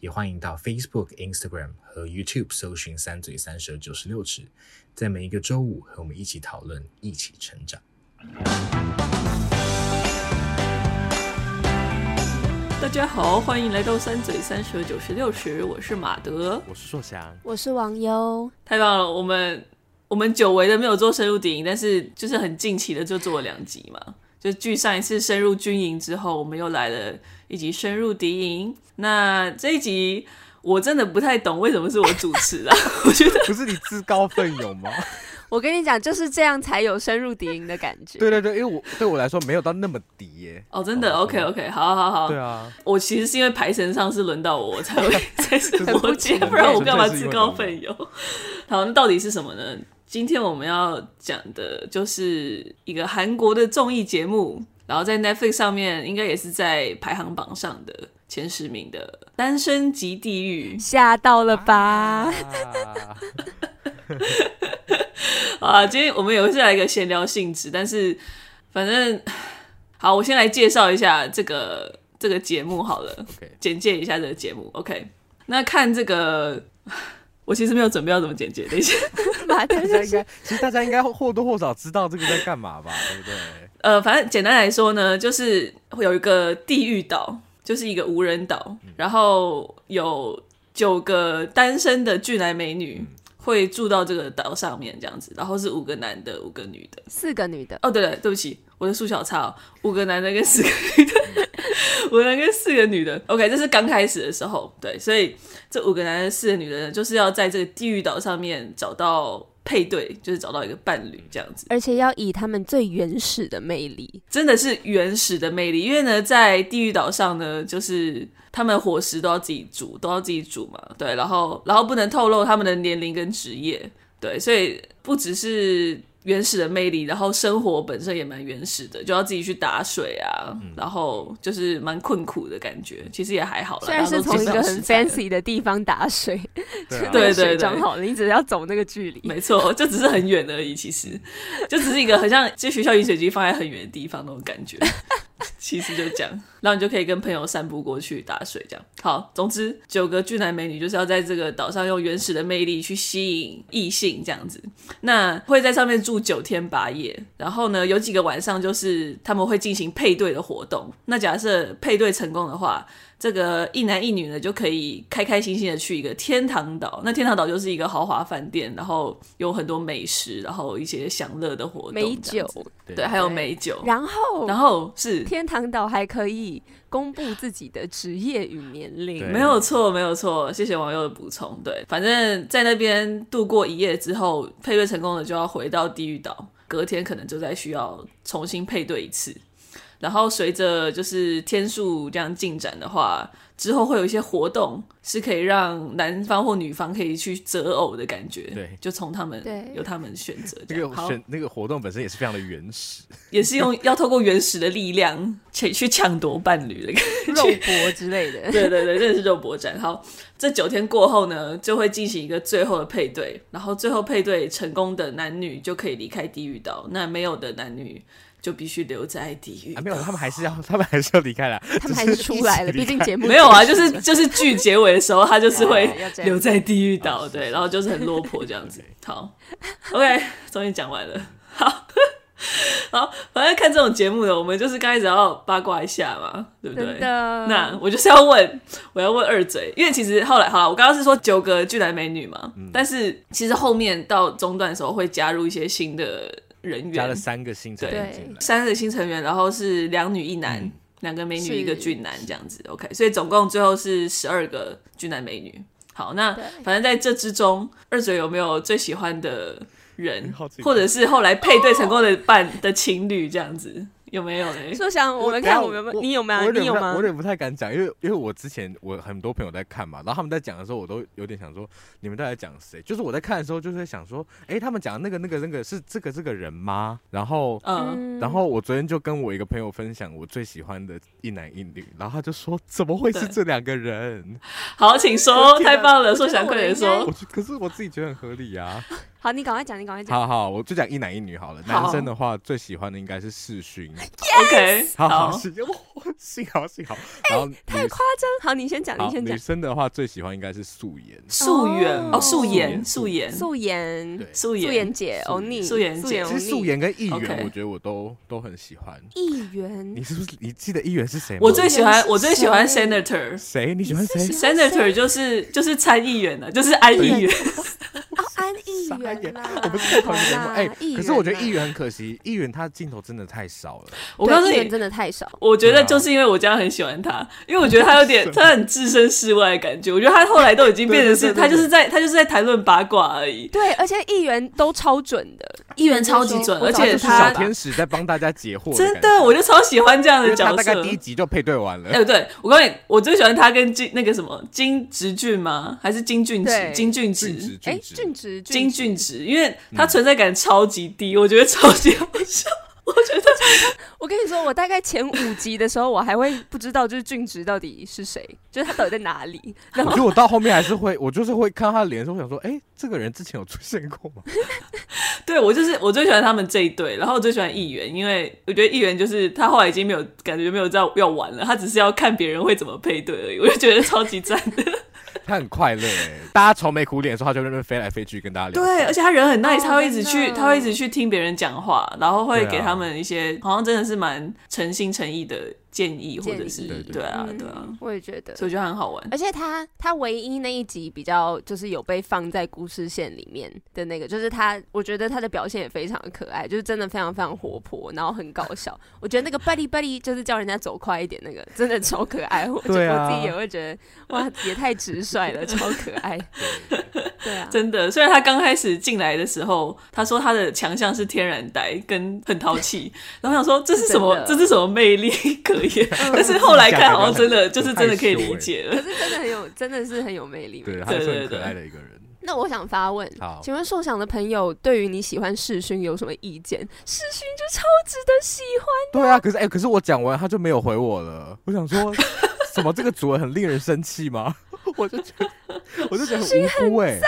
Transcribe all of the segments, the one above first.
也欢迎到 Facebook、Instagram 和 YouTube 搜寻“三嘴三舌九十六尺”，在每一个周五和我们一起讨论，一起成长。大家好，欢迎来到“三嘴三舌九十六尺”，我是马德，我是硕翔，我是王优。太棒了，我们我们久违的没有做深入电影，但是就是很近期的就做了两集嘛。就距上一次深入军营之后，我们又来了一集深入敌营。那这一集我真的不太懂为什么是我主持啊？我觉得不是你自告奋勇吗？我跟你讲，就是这样才有深入敌营的感觉。对对对，因为我对我来说没有到那么敌耶。哦，真的？OK OK，好好好。对啊，我其实是因为排程上是轮到我，我才会才是摩羯，不然我干嘛自告奋勇？好，那到底是什么呢？今天我们要讲的就是一个韩国的综艺节目，然后在 Netflix 上面应该也是在排行榜上的前十名的《单身即地狱》，吓到了吧？啊，今天我们也是来一个闲聊性质，但是反正好，我先来介绍一下这个这个节目好了.简介一下这个节目。OK，那看这个。我其实没有准备要怎么简介，等一下 大家应该，其实大家应该或多或少知道这个在干嘛吧，对不对？呃，反正简单来说呢，就是会有一个地狱岛，就是一个无人岛，嗯、然后有九个单身的俊男美女会住到这个岛上面，这样子，然后是五个男的，五个女的，四个女的。哦，对了，对不起，我的数学好差哦，五个男的跟四个女的。五个男跟四个女的，OK，这是刚开始的时候，对，所以这五个男人、四个女的，就是要在这个地狱岛上面找到配对，就是找到一个伴侣这样子，而且要以他们最原始的魅力，真的是原始的魅力，因为呢，在地狱岛上呢，就是他们伙食都要自己煮，都要自己煮嘛，对，然后然后不能透露他们的年龄跟职业，对，所以不只是。原始的魅力，然后生活本身也蛮原始的，就要自己去打水啊，嗯、然后就是蛮困苦的感觉，其实也还好啦。虽然是从一个很 fancy 的地方打水，对对对，讲好了，你只是要走那个距离，没错，就只是很远而已，其实。就只是一个很像，就学校饮水机放在很远的地方那种感觉。其实就这样，然后你就可以跟朋友散步过去打水，这样。好，总之九个俊男美女就是要在这个岛上用原始的魅力去吸引异性，这样子。那会在上面住九天八夜，然后呢，有几个晚上就是他们会进行配对的活动。那假设配对成功的话，这个一男一女呢，就可以开开心心的去一个天堂岛。那天堂岛就是一个豪华饭店，然后有很多美食，然后一些享乐的活动，美酒，对，对，还有美酒。然后，然后是天堂岛还可以公布自己的职业与年龄。没有错，没有错。谢谢网友的补充。对，反正在那边度过一夜之后，配对成功的就要回到地狱岛，隔天可能就再需要重新配对一次。然后随着就是天数这样进展的话，之后会有一些活动是可以让男方或女方可以去择偶的感觉。对，就从他们对由他们选择。这个选好那个活动本身也是非常的原始，也是用要透过原始的力量 去去抢夺伴侣的感觉，肉搏之类的。对对对，真的是肉搏战。好，这九天过后呢，就会进行一个最后的配对，然后最后配对成功的男女就可以离开地狱岛，那没有的男女。就必须留在地狱。啊，没有，他们还是要，他们还是要离开了。他们还是出来了，毕竟节目没有啊，就是就是剧结尾的时候，他就是会留在地狱岛，对，然后就是很落魄这样子。好，OK，终于讲完了。好，好，反正看这种节目的，我们就是刚开始要八卦一下嘛，对不对？那我就是要问，我要问二嘴，因为其实后来，好了，我刚刚是说九个俊男美女嘛，嗯、但是其实后面到中段的时候会加入一些新的。人员。加了三个新成员，对，三个新成员，然后是两女一男，两、嗯、个美女一个俊男这样子，OK，所以总共最后是十二个俊男美女。好，那反正在这之中，二嘴有没有最喜欢的人，或者是后来配对成功的伴的情侣这样子？有没有嘞？说想我们看我们有没有，你有吗？你有吗？我有点不太敢讲，因为因为我之前我很多朋友在看嘛，然后他们在讲的时候，我都有点想说，你们在讲谁？就是我在看的时候，就是在想说，哎，他们讲的那个那个那个是这个这个人吗？然后嗯，然后我昨天就跟我一个朋友分享我最喜欢的一男一女，然后他就说，怎么会是这两个人？好，请说，太棒了，说想快点说。我可是我自己觉得很合理呀。好，你赶快讲，你赶快讲。好好，我就讲一男一女好了。男生的话，最喜欢的应该是世勋。OK，好好，幸好幸好。然后太夸张。好，你先讲，你先讲。女生的话，最喜欢应该是素颜。素颜哦，素颜，素颜，素颜，素颜，素颜姐，欧尼，素颜姐。其实素颜跟议员，我觉得我都都很喜欢。议员，你是不是你记得议员是谁吗？我最喜欢，我最喜欢 Senator。谁？你喜欢谁？Senator 就是就是参议员的，就是安议员。安议员我不是在讨论节目哎，可是我觉得议员很可惜，议员他镜头真的太少了。我告诉你，真的太少。我觉得就是因为我这样很喜欢他，因为我觉得他有点他很置身事外的感觉。我觉得他后来都已经变成是，他就是在他就是在谈论八卦而已。对，而且议员都超准的，议员超级准，而且他小天使在帮大家解惑。真的，我就超喜欢这样的角色。大概第一集就配对完了。哎，对，我告诉你，我最喜欢他跟金那个什么金直俊吗？还是金俊植？金俊植？哎，俊植，金俊植。因为他存在感超级低，嗯、我觉得超级好笑。我觉得，我跟你说，我大概前五集的时候，我还会不知道就是俊植到底是谁，就是他到底在哪里。然后我觉得我到后面还是会，我就是会看他的脸的时候，我想说，哎、欸，这个人之前有出现过吗？对，我就是我最喜欢他们这一对，然后我最喜欢议员，因为我觉得议员就是他后来已经没有感觉没有在要玩了，他只是要看别人会怎么配对而已，我就觉得超级赞的。他很快乐哎，大家愁眉苦脸的时候，他就在那边飞来飞去跟大家聊。对，而且他人很 nice，他会一直去，他会一直去听别人讲话，然后会给他们一些，好像真的是蛮诚心诚意的。建议或者是对啊对啊，我也觉得，所以我觉得很好玩。而且他他唯一那一集比较就是有被放在故事线里面的那个，就是他，我觉得他的表现也非常可爱，就是真的非常非常活泼，然后很搞笑。我觉得那个 buddy buddy 就是叫人家走快一点，那个真的超可爱。我 觉得我自己也会觉得哇，也太直率了，超可爱。对啊，真的。虽然他刚开始进来的时候，他说他的强项是天然呆跟很淘气，然后想说这是什么？这是什么魅力可以？但是后来看，好像真的就是真的可以理解了。可是真的很有，真的是很有魅力。对，他是很可爱的一个人。那我想发问，请问受想的朋友对于你喜欢世勋有什么意见？世勋就超值得喜欢。对啊，可是哎，可是我讲完他就没有回我了。我想说，什么这个组合很令人生气吗？我就觉得，我就觉得很无辜哎。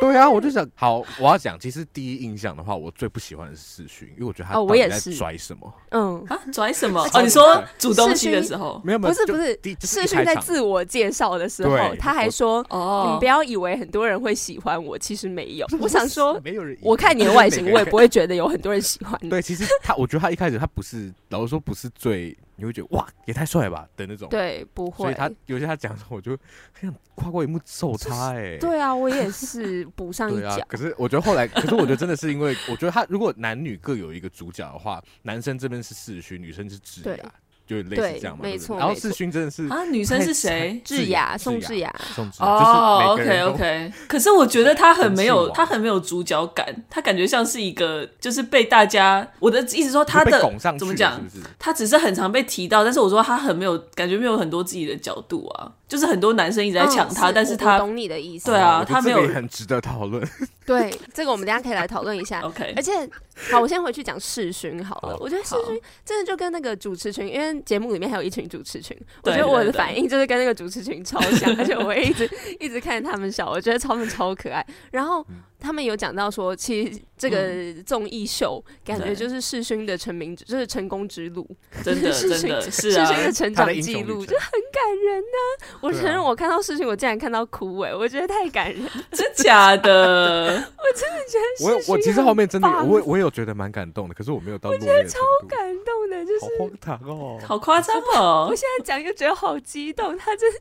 对啊，我就想，好，我要讲，其实第一印象的话，我最不喜欢的是世勋，因为我觉得他哦，我也是拽什么？嗯啊，拽什么？哦，你说煮东西的时候，没有没有，不是不是，世勋在自我介绍的时候，他还说，哦，你不要以为很多人会喜欢我，其实没有。我想说，没有人，我看你的外形，我也不会觉得有很多人喜欢你。对，其实他，我觉得他一开始他不是，老实说不是最。你会觉得哇，也太帅了吧的那种。对，不会。所以他有些他讲的时候，我就很想跨过一幕揍他哎。对啊，我也是 补上一脚。可是我觉得后来，可是我觉得真的是因为，我觉得他如果男女各有一个主角的话，男生这边是世勋，女生是智雅。就类似这样嘛，没错。然后世勋真的是啊，女生是谁？智雅，宋智雅。宋智雅。哦，OK OK。可是我觉得她很没有，她很没有主角感，她感觉像是一个，就是被大家，我的意思说她的怎么讲？她只是很常被提到，但是我说她很没有感觉，没有很多自己的角度啊。就是很多男生一直在抢她，但是他懂你的意思。对啊，他没有很值得讨论。对，这个我们等下可以来讨论一下。OK。而且，好，我先回去讲世勋好了。我觉得世勋真的就跟那个主持群，因为节目里面还有一群主持群，我觉得我的反应就是跟那个主持群超像，而且我会一直一直看着他们笑，我觉得他们超可爱。然后。他们有讲到说，其实这个综艺秀感觉就是世勋的成名，就是成功之路，真的 真的是啊，世勋的成长记录就很感人呢。我承认，我看到世勋，我竟然看到哭哎，我觉得太感人，真假的？我真的觉得，我我其实后面真的，我我有觉得蛮感动的，可是我没有到，我觉得超感动的，就是好荒唐哦，好夸张哦！我现在讲又觉得好激动，他真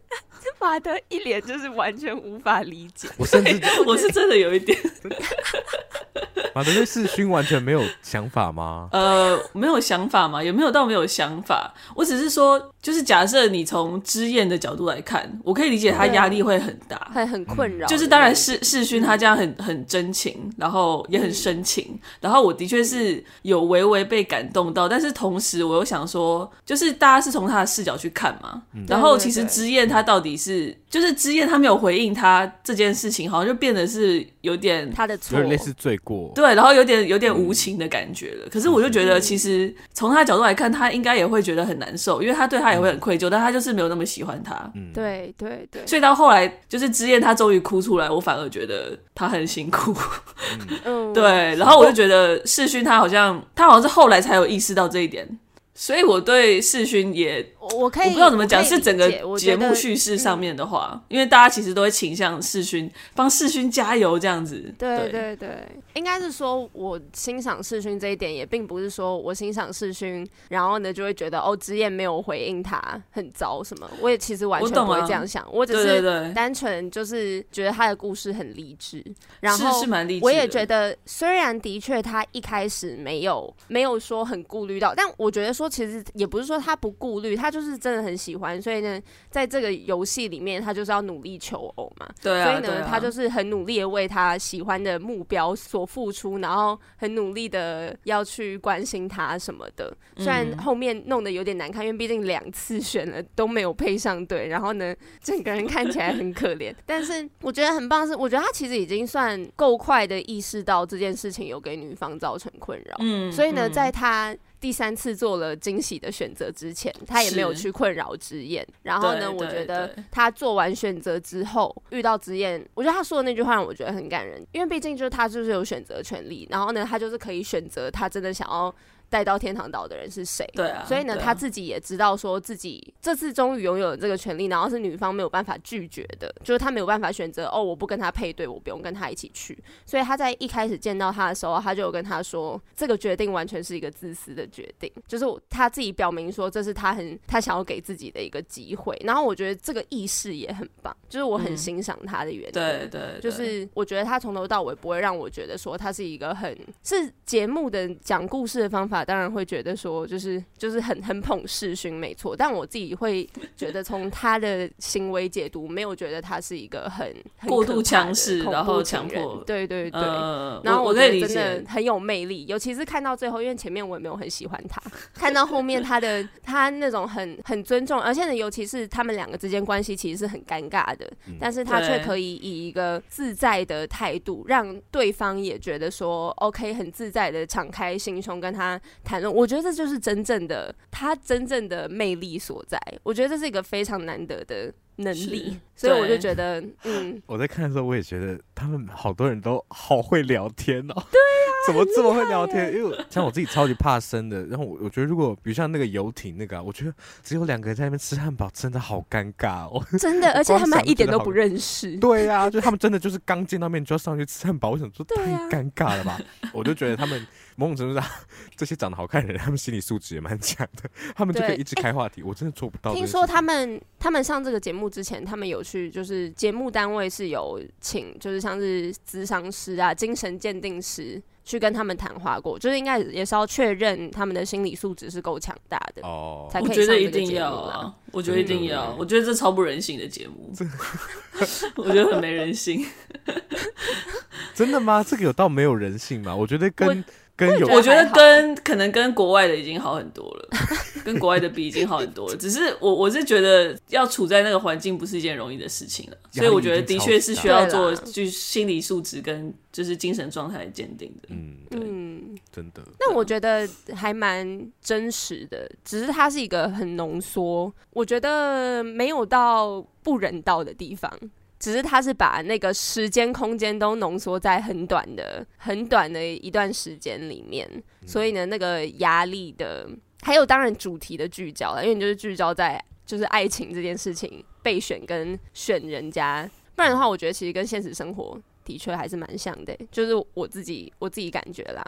马德一脸就是完全无法理解，我甚至我是真的有一点。马德对世勋完全没有想法吗？呃，没有想法嘛？有没有到没有想法？我只是说，就是假设你从知燕的角度来看，我可以理解他压力会很大，会很困扰。就是当然世世勋他这样很很真情，然后也很深情，嗯、然后我的确是有微微被感动到，但是同时我又想说，就是大家是从他的视角去看嘛，嗯、然后其实知燕他到底是，就是知燕他没有回应他这件事情，好像就变得是有点他的错，有点类似罪过。对，然后有点有点无情的感觉了。可是我就觉得，其实从他的角度来看，他应该也会觉得很难受，因为他对他也会很愧疚，但他就是没有那么喜欢他。嗯，对对对。所以到后来，就是之燕他终于哭出来，我反而觉得他很辛苦。嗯，对。然后我就觉得世勋他好像他好像是后来才有意识到这一点。所以我对世勋也，我可以，我不知道怎么讲，是整个节目叙事上面的话，因为大家其实都会倾向世勋，帮世勋加油这样子。对对对，应该是说我欣赏世勋这一点，也并不是说我欣赏世勋，然后呢就会觉得哦，之燕没有回应他很糟什么。我也其实完全不会这样想，我只是单纯就是觉得他的故事很励志，然后是蛮励志。我也觉得虽然的确他一开始没有没有说很顾虑到，但我觉得说。说其实也不是说他不顾虑，他就是真的很喜欢，所以呢，在这个游戏里面，他就是要努力求偶嘛。对啊，所以呢，啊、他就是很努力的为他喜欢的目标所付出，然后很努力的要去关心他什么的。虽然后面弄得有点难看，因为毕竟两次选了都没有配上对，然后呢，整个人看起来很可怜。但是我觉得很棒是，我觉得他其实已经算够快的意识到这件事情有给女方造成困扰。嗯，所以呢，在他。第三次做了惊喜的选择之前，他也没有去困扰之言。然后呢，我觉得他做完选择之后遇到之言，我觉得他说的那句话让我觉得很感人，因为毕竟就是他就是有选择权利。然后呢，他就是可以选择他真的想要。带到天堂岛的人是谁？对啊，所以呢，啊、他自己也知道说自己这次终于拥有了这个权利，然后是女方没有办法拒绝的，就是他没有办法选择哦，我不跟他配对，我不用跟他一起去。所以他在一开始见到他的时候，他就有跟他说，这个决定完全是一个自私的决定，就是他自己表明说这是他很他想要给自己的一个机会。然后我觉得这个意识也很棒，就是我很欣赏他的原因。嗯、对，对对，就是我觉得他从头到尾不会让我觉得说他是一个很是节目的讲故事的方法，当然会觉得说就是就是很很捧世勋没错，但我自己会觉得从他的行为解读，没有觉得他是一个很，很过度强势，然后强迫，对对对，呃、然后我觉得真的很有魅力，尤其是看到最后，因为前面我也没有很喜欢他，看到后面他的 他那种很很尊重，而且呢，尤其是他们两个之间关系其实是很尴尬的，嗯、但是他却可以以一个自在的态度，让对方也觉得说 OK，很自在的敞开心胸跟他谈论。我觉得这就是真正的他真正的魅力所在。我觉得这是一个非常难得的能力，所以我就觉得，嗯，我在看的时候，我也觉得他们好多人都好会聊天哦。对呀、啊，怎么这么会聊天？因为像我自己超级怕生的，然后我我觉得如果比如像那个游艇那个、啊，我觉得只有两个人在那边吃汉堡，真的好尴尬哦。真的，而且他们还一点都不认识。对呀、啊，就他们真的就是刚见到面就要上去吃汉堡，我想说太尴尬了吧？啊、我就觉得他们。某种程度上，这些长得好看的人，他们心理素质也蛮强的，他们就可以一直开话题。欸、我真的做不到。听说他们他们上这个节目之前，他们有去，就是节目单位是有请，就是像是咨商师啊、精神鉴定师去跟他们谈话过，就是应该也是要确认他们的心理素质是够强大的哦。才可以上这个节目。我觉得一定要啊！我觉得一定要，我觉得这超不人性的节目，我觉得很没人性。真的吗？这个有到没有人性吗？我觉得跟。跟有我觉得跟可能跟国外的已经好很多了，跟国外的比已经好很多了。只是我我是觉得要处在那个环境不是一件容易的事情了，所以我觉得的确是需要做就是心理素质跟就是精神状态鉴定的。嗯对嗯，真的。那我觉得还蛮真实的，只是它是一个很浓缩，我觉得没有到不人道的地方。只是他是把那个时间空间都浓缩在很短的、很短的一段时间里面，所以呢，那个压力的，还有当然主题的聚焦了，因为你就是聚焦在就是爱情这件事情，备选跟选人家，不然的话，我觉得其实跟现实生活的确还是蛮像的，就是我自己我自己感觉啦，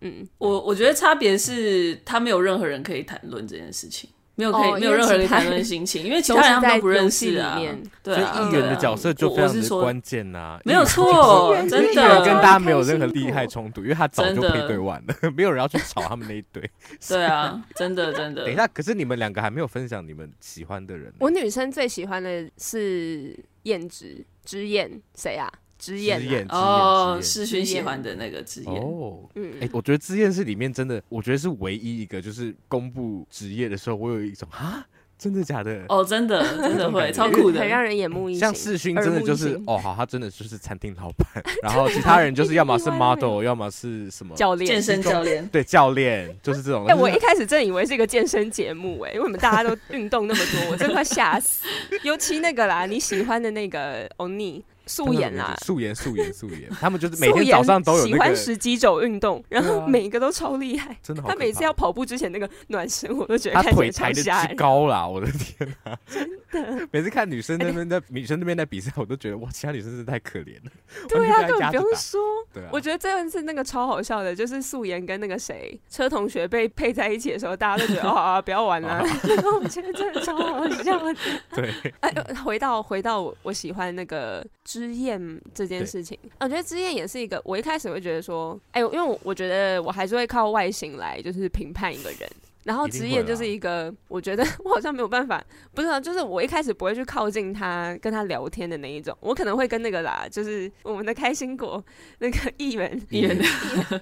嗯，我我觉得差别是他没有任何人可以谈论这件事情。没有可以、哦、没有任何人谈论 心情，因为其他人他们都不认识啊。对啊，所以议员的角色就非常的关键呐、啊。没有错，真的跟大家没有任何利害冲突，因为他早就配对完了，没有人要去吵他们那一对。对啊，真的真的。等一下，可是你们两个还没有分享你们喜欢的人。我女生最喜欢的是燕子之燕，谁啊？之燕哦，世勋喜欢的那个之燕哦，嗯，哎、欸，我觉得之燕是里面真的，我觉得是唯一一个，就是公布职业的时候，我有一种啊，真的假的？哦，真的，真的会超酷的，很让人眼目一新。像世勋真的就是哦，好，他真的就是餐厅老板，然后其他人就是要么是 model，要么是什么教练，健身教练，对，教练就是这种。哎、欸，我一开始真以为是一个健身节目、欸，哎，为什么大家都运动那么多？我真快吓死。尤其那个啦，你喜欢的那个欧尼。素颜啦，素颜素颜素颜，他们就是每天早上都有、那个、喜欢十几种运动，然后每一个都超厉害，真的好。他每次要跑步之前那个暖身，我都觉得他腿抬的太高啦，我的天哪、啊！真的，每次看女生那边在、欸、女生那边在比赛，我都觉得哇，其他女生真是太可怜了。对啊，根本不用说。对啊，我觉得这一次那个超好笑的，就是素颜跟那个谁车同学被配在一起的时候，大家都觉得啊，不要玩了。然后我觉得真的超好笑的。对，哎，回到回到我我喜欢那个之宴。这件事情，我觉得之宴也是一个。我一开始会觉得说，哎，因为我我觉得我还是会靠外形来就是评判一个人。然后之燕就是一个，我觉得 我好像没有办法，不是啊，就是我一开始不会去靠近他，跟他聊天的那一种，我可能会跟那个啦，就是我们的开心果那个议员，议员，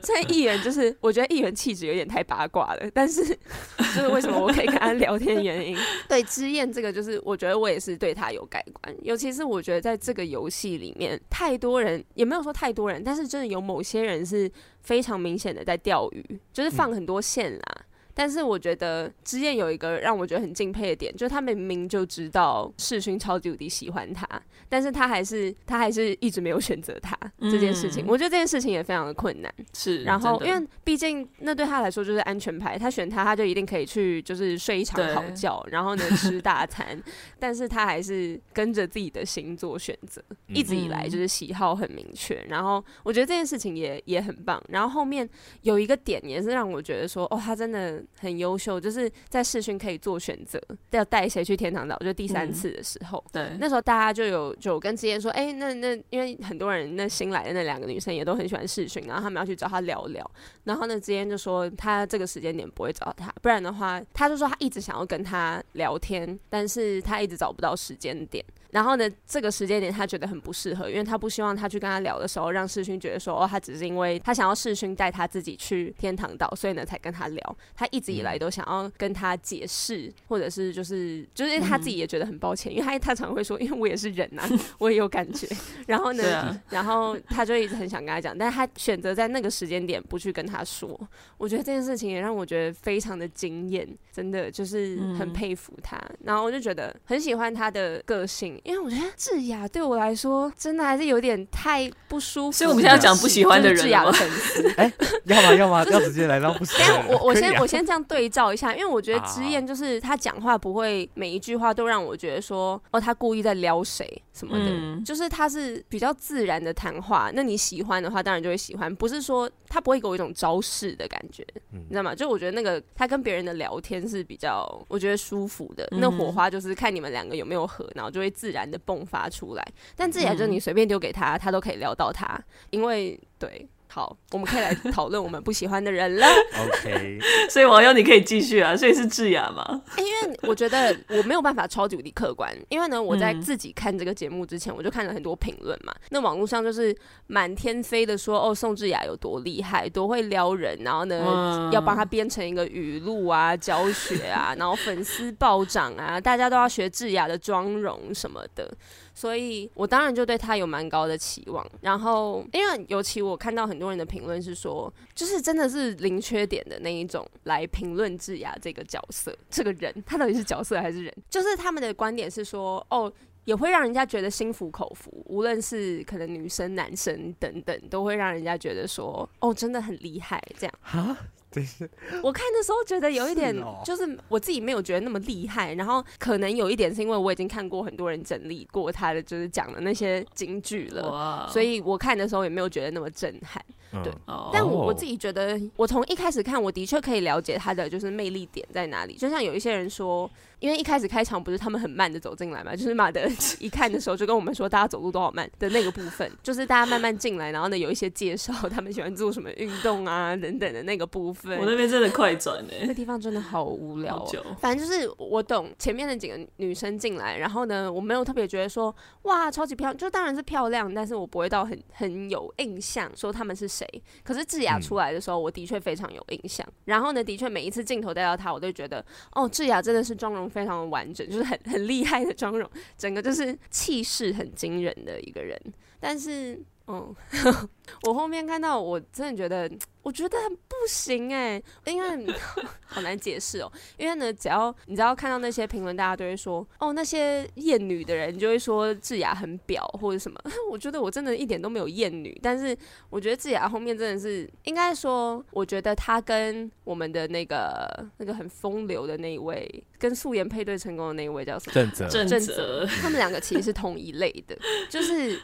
这议员就是我觉得议员气质有点太八卦了，但是 就是为什么我可以跟他聊天原因，对之燕这个就是我觉得我也是对他有改观，尤其是我觉得在这个游戏里面，太多人也没有说太多人，但是真的有某些人是非常明显的在钓鱼，就是放很多线啦。嗯但是我觉得之燕有一个让我觉得很敬佩的点，就是他明明就知道世勋超级无敌喜欢他，但是他还是他还是一直没有选择他这件事情。嗯。我觉得这件事情也非常的困难。是，然后因为毕竟那对他来说就是安全牌，他选他他就一定可以去就是睡一场好觉，然后呢吃大餐，但是他还是跟着自己的星座选择，一直以来就是喜好很明确。然后我觉得这件事情也也很棒。然后后面有一个点也是让我觉得说，哦，他真的。很优秀，就是在试训可以做选择，要带谁去天堂岛，就第三次的时候，嗯、对，那时候大家就有就跟之燕说，哎、欸，那那因为很多人那新来的那两个女生也都很喜欢试训，然后他们要去找他聊聊，然后呢，之燕就说他这个时间点不会找他，不然的话，他就说他一直想要跟他聊天，但是他一直找不到时间点。然后呢，这个时间点他觉得很不适合，因为他不希望他去跟他聊的时候，让世勋觉得说，哦，他只是因为他想要世勋带他自己去天堂岛，所以呢才跟他聊。他一直以来都想要跟他解释，或者是就是就是他自己也觉得很抱歉，因为他他常会说，因为我也是人呐、啊，我也有感觉。然后呢，啊、然后他就一直很想跟他讲，但是他选择在那个时间点不去跟他说。我觉得这件事情也让我觉得非常的惊艳，真的就是很佩服他。然后我就觉得很喜欢他的个性。因为我觉得智雅对我来说真的还是有点太不舒服，所以我们现在讲不喜欢的人，智雅的粉丝，哎，要吗？要吗？要直接来到不喜欢。我我先我先这样对照一下，因为我觉得之燕就是他讲话不会每一句话都让我觉得说哦，他故意在撩谁什么的，嗯、就是他是比较自然的谈话。那你喜欢的话，当然就会喜欢，不是说他不会给我一种招式的感觉，嗯、你知道吗？就我觉得那个他跟别人的聊天是比较我觉得舒服的，嗯、那火花就是看你们两个有没有合，然后就会自然。的迸发出来，但自己就你随便丢给他，他都可以聊到他，因为对。好，我们可以来讨论我们不喜欢的人了。OK，所以网友你可以继续啊。所以是智雅吗？因为我觉得我没有办法超级无敌客观，因为呢，我在自己看这个节目之前，我就看了很多评论嘛。那网络上就是满天飞的说，哦，宋智雅有多厉害，多会撩人，然后呢，嗯、要帮他编成一个语录啊、教学啊，然后粉丝暴涨啊，大家都要学智雅的妆容什么的。所以我当然就对他有蛮高的期望，然后因为尤其我看到很多人的评论是说，就是真的是零缺点的那一种来评论智雅这个角色，这个人他到底是角色还是人？就是他们的观点是说，哦，也会让人家觉得心服口服，无论是可能女生、男生等等，都会让人家觉得说，哦，真的很厉害这样。我看的时候觉得有一点就是我自己没有觉得那么厉害，然后可能有一点是因为我已经看过很多人整理过他的，就是讲的那些金句了，所以我看的时候也没有觉得那么震撼。对哦但我我自己觉得，我从一开始看，我的确可以了解他的就是魅力点在哪里。就像有一些人说，因为一开始开场不是他们很慢的走进来嘛，就是马德一看的时候就跟我们说大家走路都好慢的那个部分，就是大家慢慢进来，然后呢有一些介绍他们喜欢做什么运动啊等等的那个部分。我那边真的快转呢，那地方真的好无聊哦。反正就是我懂前面的几个女生进来，然后呢我没有特别觉得说哇超级漂亮，就当然是漂亮，但是我不会到很很有印象说他们是谁。可是智雅出来的时候，我的确非常有印象。然后呢，的确每一次镜头带到她，我都觉得哦，智雅真的是妆容非常的完整，就是很很厉害的妆容，整个就是气势很惊人的一个人。但是，嗯，我后面看到，我真的觉得，我觉得很不行哎、欸，因为 好难解释哦。因为呢，只要你知道看到那些评论，大家都会说，哦，那些厌女的人就会说智雅很婊或者什么。我觉得我真的一点都没有厌女，但是我觉得智雅后面真的是，应该说，我觉得她跟我们的那个那个很风流的那一位，跟素颜配对成功的那一位叫什么？正则。正正则则，他们两个其实是同一类的，就是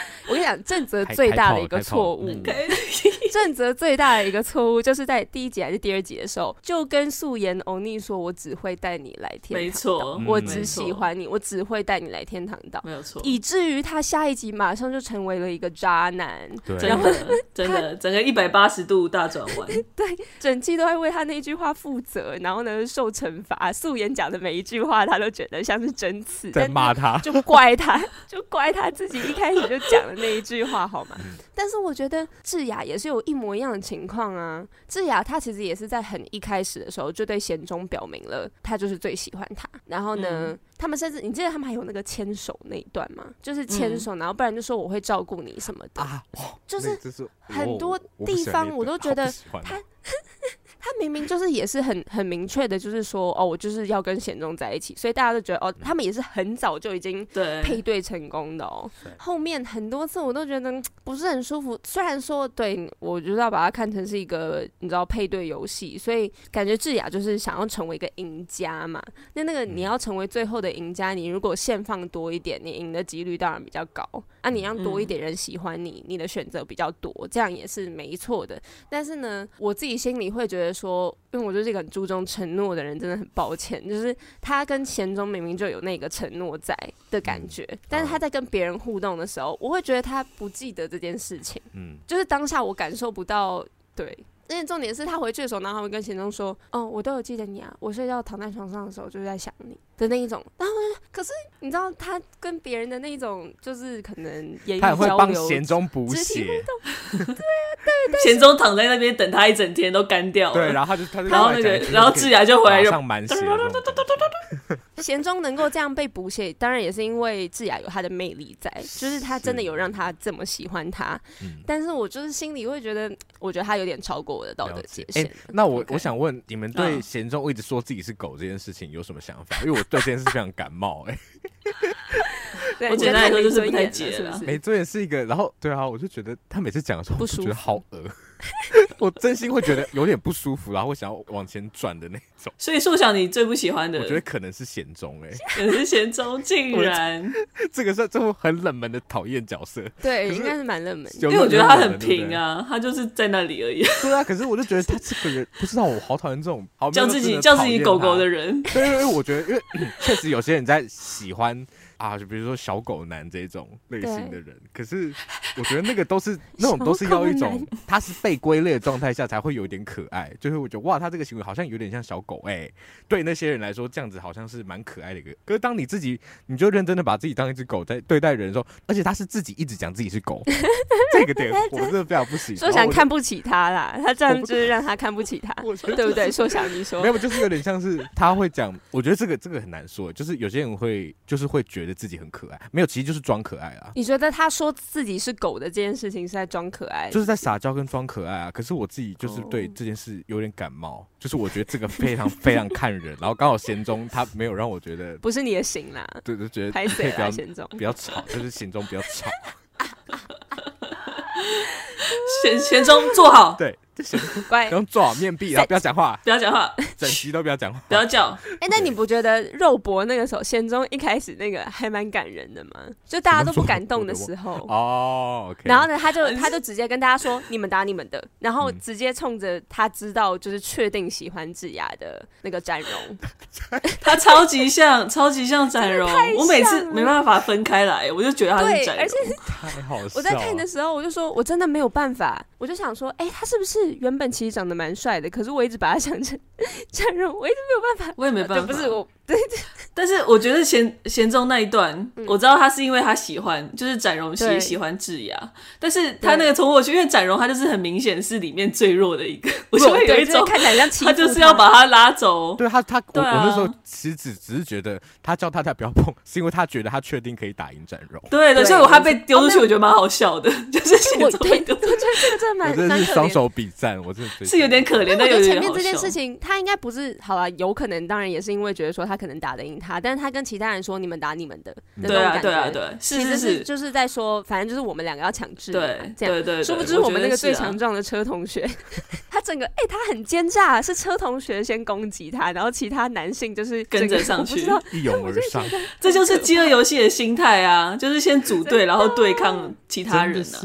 我跟你讲，正则最大的一个错误，正则最大的一个错误，就是在第一集还是第二集的时候，就跟素颜欧尼说：“我只会带你来天堂岛，没错，我只喜欢你，我只会带你来天堂岛。”没有错，以至于他下一集马上就成为了一个渣男，对，然后真的整个一百八十度大转弯，对整季都在为他那一句话负责，然后呢受惩罚。素颜讲的每一句话，他都觉得像是针刺，在骂他，就怪他，就怪他自己一开始就讲的那一句话，好吗？但是我觉得智雅也是有一模一样的情况啊。智雅她其实也是在很一开始的时候就对贤忠表明了，她就是最喜欢他。然后呢，嗯、他们甚至你记得他们还有那个牵手那一段吗？就是牵手，然后不然就说我会照顾你什么的啊，就是很多地方我都觉得他。他明明就是也是很 很明确的，就是说哦，我就是要跟贤忠在一起，所以大家都觉得哦，他们也是很早就已经配对成功的哦。后面很多次我都觉得不是很舒服，虽然说对我就是要把它看成是一个你知道配对游戏，所以感觉智雅就是想要成为一个赢家嘛。那那个你要成为最后的赢家，你如果现放多一点，你赢的几率当然比较高啊。你让多一点人喜欢你，你的选择比较多，这样也是没错的。但是呢，我自己心里会觉得。说，因为我就是一个很注重承诺的人，真的很抱歉。就是他跟钱钟明明就有那个承诺在的感觉，但是他在跟别人互动的时候，我会觉得他不记得这件事情。嗯，就是当下我感受不到，对。而且重点是他回去的时候，然后他会跟贤忠说：“哦，我都有记得你啊，我睡觉躺在床上的时候就是在想你的那一种。”然后，可是你知道他跟别人的那一种，就是可能言语交流，他会帮贤忠补血。对啊，对，贤忠躺在那边等他一整天都干掉了。对，然后他就他就然后那个，然后智雅就回来就上满血。贤忠能够这样被补血，当然也是因为智雅有他的魅力在，就是他真的有让他这么喜欢他。但是我就是心里会觉得，我觉得他有点超过我的道德界限。欸、那我我想问，你们对贤忠一直说自己是狗这件事情有什么想法？因为我对这件事非常感冒、欸。哎，我简单来说就是不太解了。没尊严是一个，然后对啊，我就觉得他每次讲的时候，我觉得好恶。我真心会觉得有点不舒服，然后会想要往前转的那种。所以，说想你最不喜欢的，我觉得可能是贤忠哎，可能是贤忠，竟然 这个是这种很冷门的讨厌角色。对，应该是蛮冷门，因为我觉得他很平啊，他就是在那里而已。对啊，可是我就觉得他这个人不知道，我好讨厌这种叫自己叫自己狗狗的人。对，因为我觉得，因为 确实有些人在喜欢。啊，就比如说小狗男这种类型的人，可是我觉得那个都是 那种都是要一种，他是被归类的状态下才会有点可爱。就是我觉得哇，他这个行为好像有点像小狗哎、欸，对那些人来说这样子好像是蛮可爱的一个。可是当你自己你就认真的把自己当一只狗在对待人的时候，而且他是自己一直讲自己是狗，这个点我真的非常不喜欢。说想看不起他啦，他这样就是让他看不起他，对不对？说想你说没有，就是有点像是他会讲，我觉得这个这个很难说，就是有些人会就是会觉得。自己很可爱，没有，其实就是装可爱啊。你觉得他说自己是狗的这件事情是在装可爱，就是在撒娇跟装可爱啊。可是我自己就是对这件事有点感冒，oh. 就是我觉得这个非常非常看人。然后刚好贤忠他没有让我觉得不是你的型啦，对，就觉得拍谢啦，贤忠比较吵，就是贤忠比较吵。贤贤忠坐好，对。乖，然后做好面壁，然后不要讲话，不要讲话，整集都不要讲话，不要叫。哎，那你不觉得肉搏那个时候，贤忠一开始那个还蛮感人的吗？就大家都不敢动的时候哦，然后呢，他就他就直接跟大家说：“你们打你们的。”然后直接冲着他知道就是确定喜欢智雅的那个展荣，他超级像，超级像展荣。我每次没办法分开来，我就觉得他是展荣。而且太好笑。我在看的时候，我就说我真的没有办法，我就想说，哎，他是不是？原本其实长得蛮帅的，可是我一直把他想成 展荣，我一直没有办法，我也没办法，不是我。对对，但是我觉得贤贤忠那一段，嗯、我知道他是因为他喜欢，就是展荣喜喜欢智雅，但是他那个从我去，因为展荣他就是很明显是里面最弱的一个，我就会有一种看起来像他，他就是要把他拉走。对他他，我、啊、我那时候其实只只是觉得他叫大家不要碰，是因为他觉得他确定可以打赢展荣。对的，所以我他被 丢出去，我觉得蛮好笑的，就是贤忠被丢出去，这个真的蛮，真的是双手比赞，我真的是有点可怜。但我觉得前面这件事情，他应该不是好了，有可能当然也是因为觉得说他可能打得赢他。但是他跟其他人说，你们打你们的，对啊对啊对，其实是就是在说，反正就是我们两个要抢智雅，对这样对对。殊不知我们那个最强壮的车同学，他整个哎他很奸诈，是车同学先攻击他，然后其他男性就是跟着上去，一拥而上。这就是饥饿游戏的心态啊，就是先组队，然后对抗其他人啊。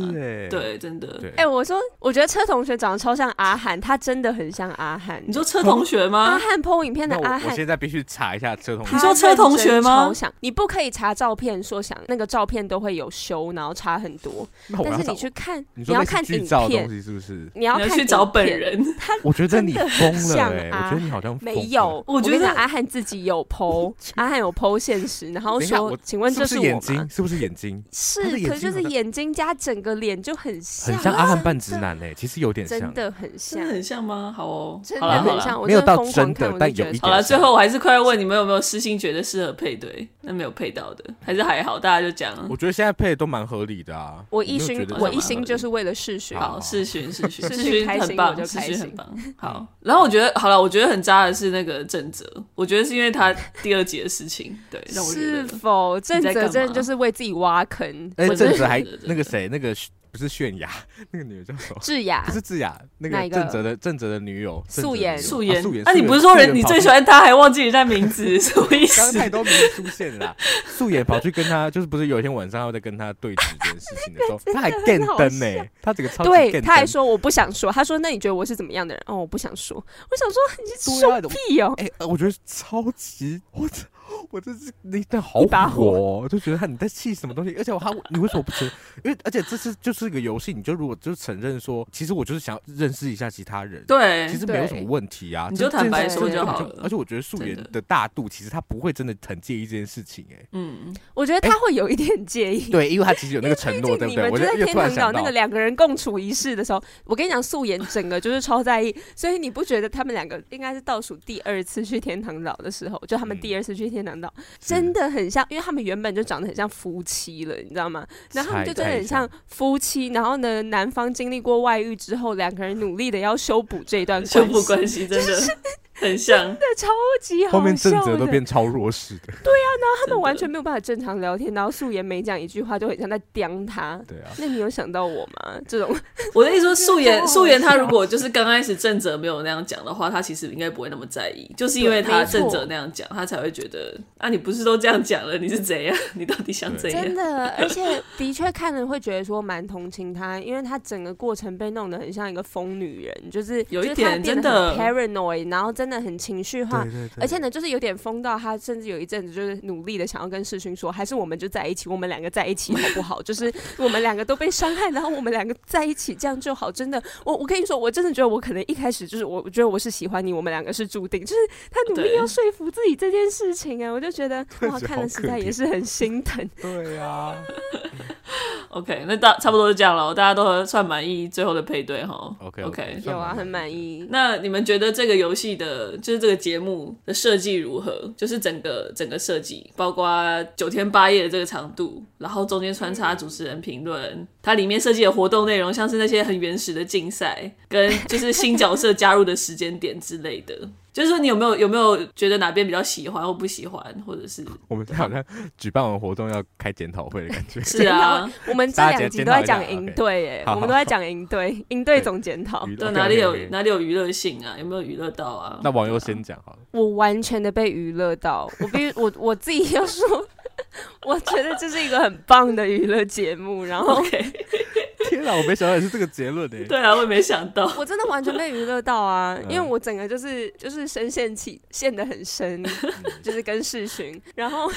对，真的。哎，我说我觉得车同学长得超像阿汉，他真的很像阿汉。你说车同学吗？阿汉 po 影片的阿汉，我现在必须查一下车同学。你说车同学吗？你不可以查照片，说想那个照片都会有修，然后差很多。但是你去看，你要看影片，是不是？你要去找本人。他我觉得你疯了，我觉得你好像没有。我觉得阿汉自己有 po，阿汉有 po 现实，然后说：“请问这是眼睛？是不是眼睛？是，可是就是眼睛加整个脸就很像，很像阿汉扮直男诶，其实有点像，真的很像，很像吗？好哦，真的很像。没有到真的，但有一点。好了，最后我还是快要问你们有没有私心觉得适合配对？那没有配到的，还是还好，大家就讲。我觉得现在配的都蛮合理的啊。我一心，我一心就是为了视讯。好，视讯，视讯，视讯很棒，视讯很棒。好，然后我觉得好了，我觉得很渣的是那个正则，我觉得是因为他第二集的事情，对，让我觉得。是否正则真的就是为自己挖坑？哎，郑哲还那个谁，那个。不是泫雅，那个女的叫什么？智雅，不是智雅，那个正则的正则的女友素颜，素颜，素颜。那你不是说人你最喜欢她，还忘记人家名字，什么意思？刚刚太多名字出现了，素颜跑去跟他，就是不是有一天晚上要在跟他对峙这件事情的时候，他还电灯呢，他这个超对，他还说我不想说，他说那你觉得我是怎么样的人？哦，我不想说，我想说你是说屁哦，哎，我觉得超级我操。我这是你的好火，我就觉得他你在气什么东西，而且我还你为什么不承？因为而且这是就是一个游戏，你就如果就承认说，其实我就是想认识一下其他人，对，其实没有什么问题啊，你就坦白说就好了。而且我觉得素颜的大度，其实他不会真的很介意这件事情，哎，嗯，我觉得他会有一点介意，对，因为他其实有那个承诺，对不对？我在天堂岛那个两个人共处一室的时候，我跟你讲，素颜整个就是超在意，所以你不觉得他们两个应该是倒数第二次去天堂岛的时候，就他们第二次去天堂岛，真的很像，因为他们原本就长得很像夫妻了，你知道吗？然后他们就真的很像夫妻。然后呢，男方经历过外遇之后，两个人努力的要修补这一段，修补关系，真的。很像，真的超级好笑。后面正则都变超弱势的。对啊，然后他们完全没有办法正常聊天，然后素颜每讲一句话就很像在刁他。对啊。那你有想到我吗？这种，我的意思说，素颜素颜他如果就是刚开始正则没有那样讲的话，他其实应该不会那么在意，就是因为他正则那样讲，他才会觉得啊，你不是都这样讲了，你是怎样？你到底想怎样？真的，而且的确看了会觉得说蛮同情他，因为他整个过程被弄得很像一个疯女人，就是有一点真的 paranoid，然后真的很情绪。对对对，而且呢，就是有点疯到他，甚至有一阵子就是努力的想要跟世勋说，还是我们就在一起，我们两个在一起好不好？就是我们两个都被伤害，然后我们两个在一起，这样就好。真的，我我跟你说，我真的觉得我可能一开始就是我，我觉得我是喜欢你，我们两个是注定。就是他努力要说服自己这件事情啊，我就觉得 哇，看了实在也是很心疼。对呀、啊。OK，那大差不多就这样了，大家都算满意最后的配对哈。OK OK，有啊，很满意。那你们觉得这个游戏的，就是这个节目的设计如何？就是整个整个设计，包括九天八夜的这个长度，然后中间穿插主持人评论、它里面设计的活动内容，像是那些很原始的竞赛，跟就是新角色加入的时间点之类的。就是说，你有没有有没有觉得哪边比较喜欢或不喜欢，或者是 我们好像举办完活动要开检讨会的感觉。是啊，我们这两集都在讲营队，哎，我们都在讲营队，营队总检讨。对，哪里有哪里有娱乐性啊？有没有娱乐到啊？那网友先讲好了。我完全的被娱乐到，我必须我我自己要说，我觉得这是一个很棒的娱乐节目。然后。天哪，我没想到也是这个结论诶。对啊，我也没想到，我真的完全被娱乐到啊！因为我整个就是就是深陷起陷得很深，就是跟世巡，然后。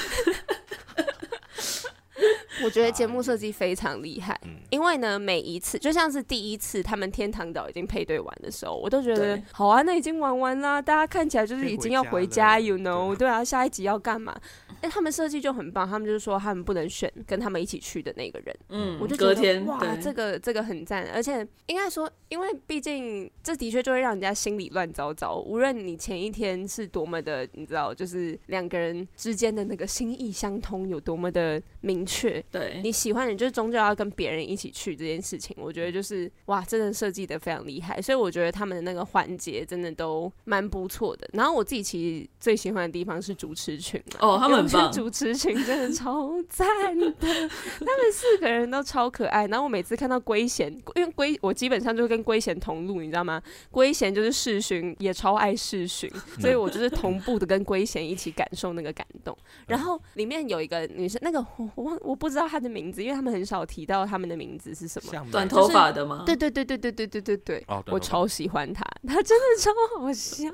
我觉得节目设计非常厉害，因为呢，每一次就像是第一次他们天堂岛已经配对完的时候，我都觉得好啊，那已经玩完啦，大家看起来就是已经要回家，you know？对啊，下一集要干嘛？哎，他们设计就很棒，他们就是说他们不能选跟他们一起去的那个人，嗯，我就觉得哇，这个这个很赞，而且应该说，因为毕竟这的确就会让人家心里乱糟糟，无论你前一天是多么的，你知道，就是两个人之间的那个心意相通有多么的明确。对，你喜欢你就是终究要跟别人一起去这件事情，我觉得就是哇，真的设计的非常厉害，所以我觉得他们的那个环节真的都蛮不错的。然后我自己其实最喜欢的地方是主持群哦，他们很棒，主持群真的超赞的，他们四个人都超可爱。然后我每次看到圭贤，因为圭我基本上就跟圭贤同路，你知道吗？圭贤就是世巡，也超爱世巡，所以我就是同步的跟圭贤一起感受那个感动。然后里面有一个女生，那个我我我不知道。他的名字，因为他们很少提到他们的名字是什么。短头发的吗？对对对对对对对对对。我超喜欢他，他真的超好笑，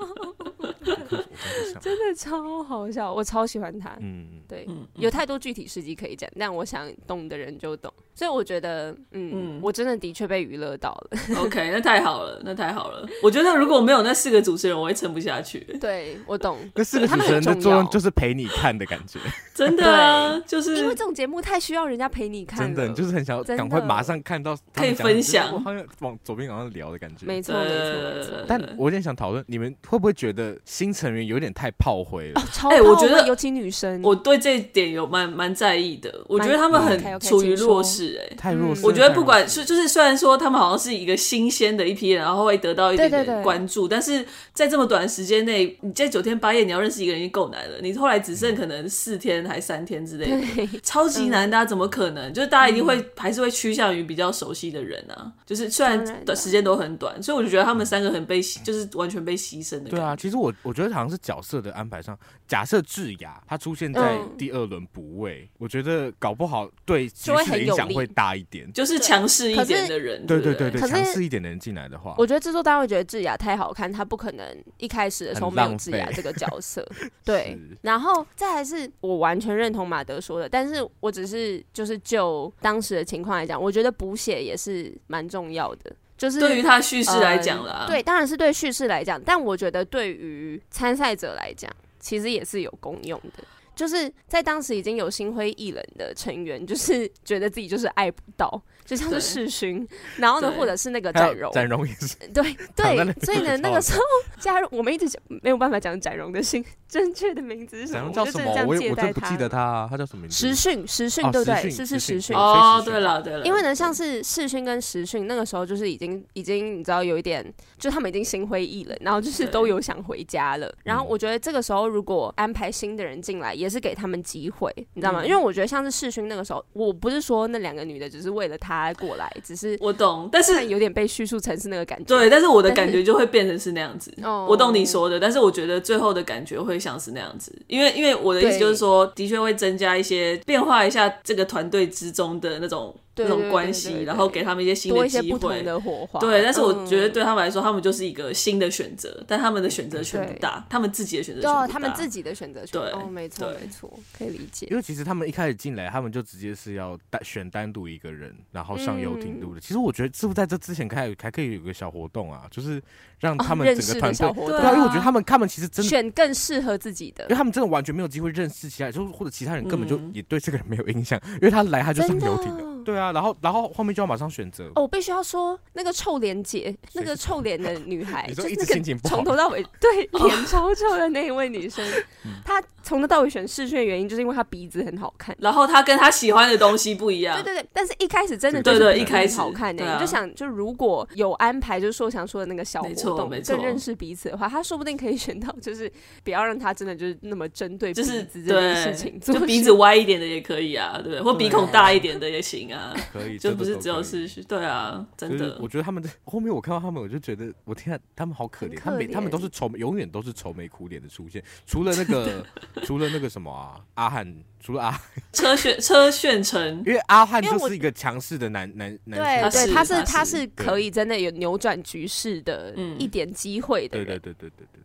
真的超好笑，我超喜欢他。嗯，对，有太多具体事迹可以讲，但我想懂的人就懂。所以我觉得，嗯，嗯我真的的确被娱乐到了。OK，那太好了，那太好了。我觉得如果没有那四个主持人，我会撑不下去。对，我懂。那四个主持人的作用就是陪你看的感觉。真的，啊就是因为这种节目太需要人家陪你看，真的就是很想要赶快马上看到，可以分享，好像往左边往上聊的感觉。没错，没错，没错。但我有点想讨论，你们会不会觉得新成员有点太炮灰了？超炮灰，我觉得尤其女生，我对这一点有蛮蛮在意的。我觉得他们很处于弱势，哎，太弱势。我觉得不管是就是虽然说他们好像是一个新鲜的一批人，然后会得到一点点关注，但是在这么短的时间内，你在九天八夜你要认识一个人已经够难了，你后来只剩可能四天还三天之类的，超级难，大家怎么可能？就是大家一定会还是会趋向于比较熟悉的人啊，就是虽然的时间都很短，所以我就觉得他们三个很被就是完全被牺牲的。对啊，其实我我觉得好像是角色的安排上，假设智雅她出现在第二轮补位，我觉得搞不好对局势的影响会大一点。就是强势一点的人，对对对？对，强势一点的人进来的话，我觉得制作单位觉得智雅太好看，他不可能一开始的时候没有智雅这个角色。对，然后再来是我完全认同马德说的，但是我只是就是就当时的情况来讲，我觉得补血也是蛮重要的，就是对于他叙事来讲了，对，当然是对叙事来讲，但我觉得对于参赛者来讲，其实也是有功用的。就是在当时已经有心灰意冷的成员，就是觉得自己就是爱不到，就像是世勋，然后呢，或者是那个展荣，展荣也是，对对，所以呢，那个时候 加入，我们一直讲没有办法讲展荣的姓，正确的名字是什么？叫什么？我我真不记得他，他叫什么名字？时讯，时讯对不对？是是时讯哦，对了对了，因为呢，像是世勋跟时讯那个时候就是已经已经你知道有一点，就他们已经心灰意冷，然后就是都有想回家了。然后我觉得这个时候如果安排新的人进来，也。也是给他们机会，你知道吗？因为我觉得像是世勋那个时候，我不是说那两个女的只是为了他过来，只是我懂，但是有点被叙述成是那个感觉。对，但是我的感觉就会变成是那样子。我懂你说的，但是我觉得最后的感觉会像是那样子，因为因为我的意思就是说，的确会增加一些变化一下这个团队之中的那种。这种关系，然后给他们一些新的机会，的火花。对，但是我觉得对他们来说，他们就是一个新的选择，但他们的选择权不大，他们自己的选择权不大。他们自己的选择权。对，没错，没错，可以理解。因为其实他们一开始进来，他们就直接是要单选单独一个人，然后上游艇录的。其实我觉得，是不是在这之前开还可以有个小活动啊？就是让他们整个团队，对，因为我觉得他们他们其实真的选更适合自己的，因为他们真的完全没有机会认识其他人，就是或者其他人根本就也对这个人没有印象，因为他来他就上游艇了。对啊。啊，然后然后后面就要马上选择。哦，我必须要说，那个臭脸姐，那个臭脸的女孩，就是心情不好，从头到尾对 脸超臭的那一位女生，她从头到尾选试卷的原因，就是因为她鼻子很好看，然后她跟她喜欢的东西不一样。对对对，但是一开始真的对对，一开始。好看的，你就想，就如果有安排，就是说想说的那个小活动，更认识彼此的话，她说不定可以选到，就是不要让她真的就是那么针对鼻子这件事情，就鼻子歪一点的也可以啊，对不对？或鼻孔大一点的也行啊，可以，就不是只有视讯。对啊，真的。我觉得他们的后面，我看到他们，我就觉得，我天啊，他们好可怜，他们他们都是愁，永远都是愁眉苦脸的出现。除了那个，除了那个什么啊，阿汉，除了阿车炫车炫成，因为阿汉就是一个强势的男男男，对对，他是他是可以真的有扭转局势的一点机会的，对对对对对对。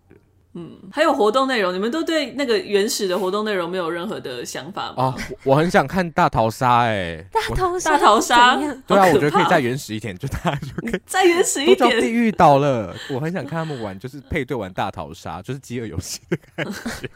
嗯，还有活动内容，你们都对那个原始的活动内容没有任何的想法吗？啊，我很想看大逃杀，哎，大逃杀，大逃杀，对啊，我觉得可以再原始一点，就大家就可以再原始一点。都叫地狱岛了，我很想看他们玩，就是配对玩大逃杀，就是饥饿游戏的感觉。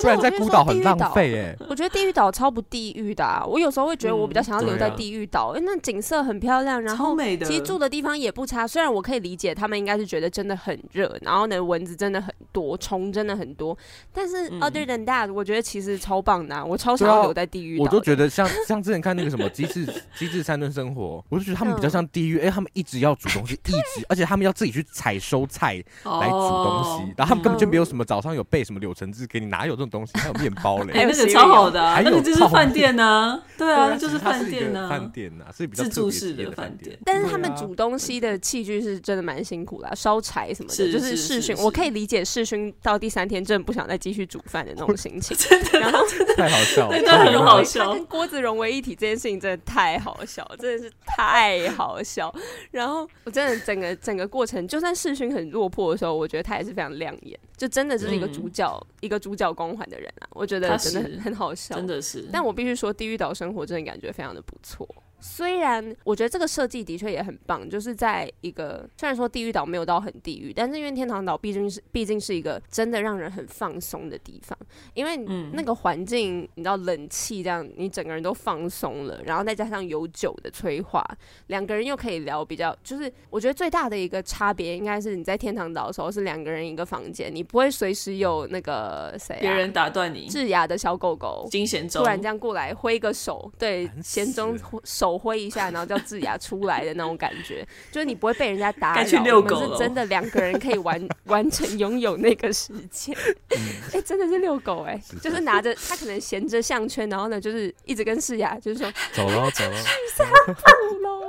不然在孤岛很浪费哎，我觉得地狱岛超不地狱的啊！我有时候会觉得我比较想要留在地狱岛，因为那景色很漂亮，然后其实住的地方也不差。虽然我可以理解他们应该是觉得真的很热，然后呢蚊子真的很多，虫真的很多，但是 other than that，我觉得其实超棒的，我超想要留在地狱岛。我都觉得像像之前看那个什么机智机智三顿生活，我就觉得他们比较像地狱，哎，他们一直要煮东西，一直而且他们要自己去采收菜来煮东西，然后他们根本就没有什么早上有备什么柳橙汁给你，哪有这种东西？还有面包嘞，哎，那个超好的，那个就是饭店呐，对啊，那就是饭店呐，饭店呐，是比较自助式的饭店。但是他们煮东西的器具是真的蛮辛苦啦，烧柴什么的，就是世勋，我可以理解世勋到第三天真的不想再继续煮饭的那种心情。然后太好笑了，真的很好笑，跟锅子融为一体这件事情真的太好笑，真的是太好笑。然后我真的整个整个过程，就算世勋很落魄的时候，我觉得他也是非常亮眼，就真的就是一个主角，一个主角光环的人啊。我觉得真的很很好笑，真的是。但我必须说，地狱岛生活真的感觉非常的不错。虽然我觉得这个设计的确也很棒，就是在一个虽然说地狱岛没有到很地狱，但是因为天堂岛毕竟是毕竟是一个真的让人很放松的地方，因为那个环境你知道冷气这样，你整个人都放松了，然后再加上有酒的催化，两个人又可以聊比较，就是我觉得最大的一个差别应该是你在天堂岛的时候是两个人一个房间，你不会随时有那个谁别、啊、人打断你。智雅的小狗狗。金贤中。突然这样过来挥个手，对贤中手。挥一下，然后叫智雅出来的那种感觉，就是你不会被人家打扰，我们是真的两个人可以完 完成拥有那个时间。哎、嗯。欸，真的是遛狗哎、欸，就是拿着他可能衔着项圈，然后呢，就是一直跟智雅就是说走了走 了，去散步喽。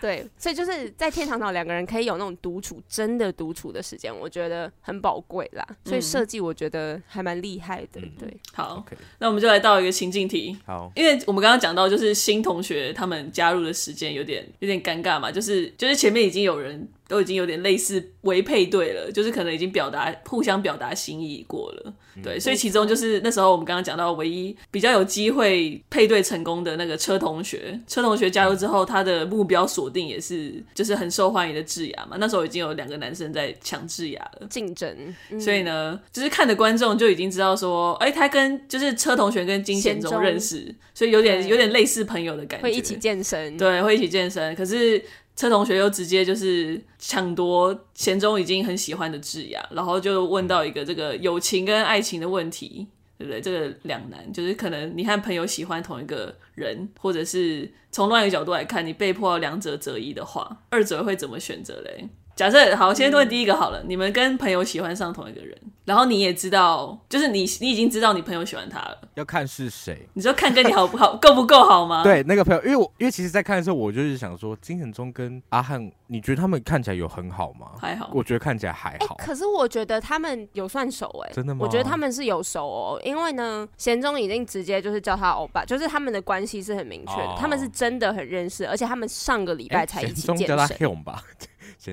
对，所以就是在天堂岛两个人可以有那种独处，真的独处的时间，我觉得很宝贵啦。所以设计我觉得还蛮厉害的。嗯、对，好，okay. 那我们就来到一个情境题。好，因为我们刚刚讲到就是新同学他们。加入的时间有点有点尴尬嘛，就是就是前面已经有人。都已经有点类似为配对了，就是可能已经表达互相表达心意过了，对，所以其中就是那时候我们刚刚讲到唯一比较有机会配对成功的那个车同学，车同学加入之后，他的目标锁定也是就是很受欢迎的智雅嘛，那时候已经有两个男生在抢智雅了，竞争，所以呢，就是看的观众就已经知道说，哎、欸，他跟就是车同学跟金贤中。认识，所以有点有点类似朋友的感觉，会一起健身，对，会一起健身，可是。车同学又直接就是抢夺贤中已经很喜欢的智雅，然后就问到一个这个友情跟爱情的问题，对不对？这个两难就是可能你和朋友喜欢同一个人，或者是从另外一个角度来看，你被迫要两者择一的话，二者会怎么选择嘞？假设好，先问第一个好了，嗯，你们跟朋友喜欢上同一个人。然后你也知道，就是你你已经知道你朋友喜欢他了，要看是谁。你说看跟你好不好，够不够好吗？对，那个朋友，因为我因为其实，在看的时候，我就是想说，金贤中跟阿汉，你觉得他们看起来有很好吗？还好，我觉得看起来还好。欸、可是我觉得他们有算熟哎、欸，真的吗？我觉得他们是有熟哦，因为呢，贤中已经直接就是叫他欧巴，就是他们的关系是很明确的、哦，他们是真的很认识，而且他们上个礼拜才一起健身。贤中叫他 Hyun 吧。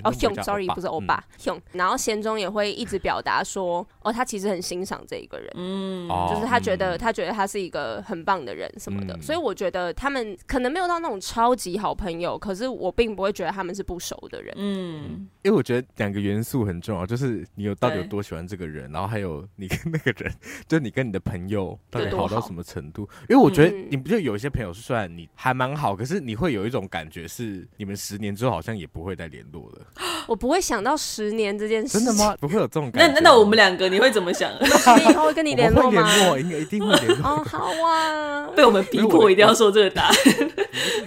哦，Hyun，sorry，不是欧巴，Hyun。然后贤中也会一直表达说，哦，他其实很欣赏这一个人，嗯，就是他觉得他觉得他是一个很棒的人什么的。所以我觉得他们可能没有到那种超级好朋友，可是我并不会觉得他们是不熟的人。嗯，因为我觉得两个元素很重要，就是你有到底有多喜欢这个人，然后还有你跟那个人，就你跟你的朋友到底好到什么程度。因为我觉得你不就有一些朋友是虽然你还蛮好，可是你会有一种感觉是你们十年之后好像也不会再联络了。我不会想到十年这件事，真的吗？不会有这种感觉。那那我们两个你会怎么想？十年以后会跟你联络吗？联络，应该一定会联络。哦，好啊，被我们逼迫一定要说这个答案。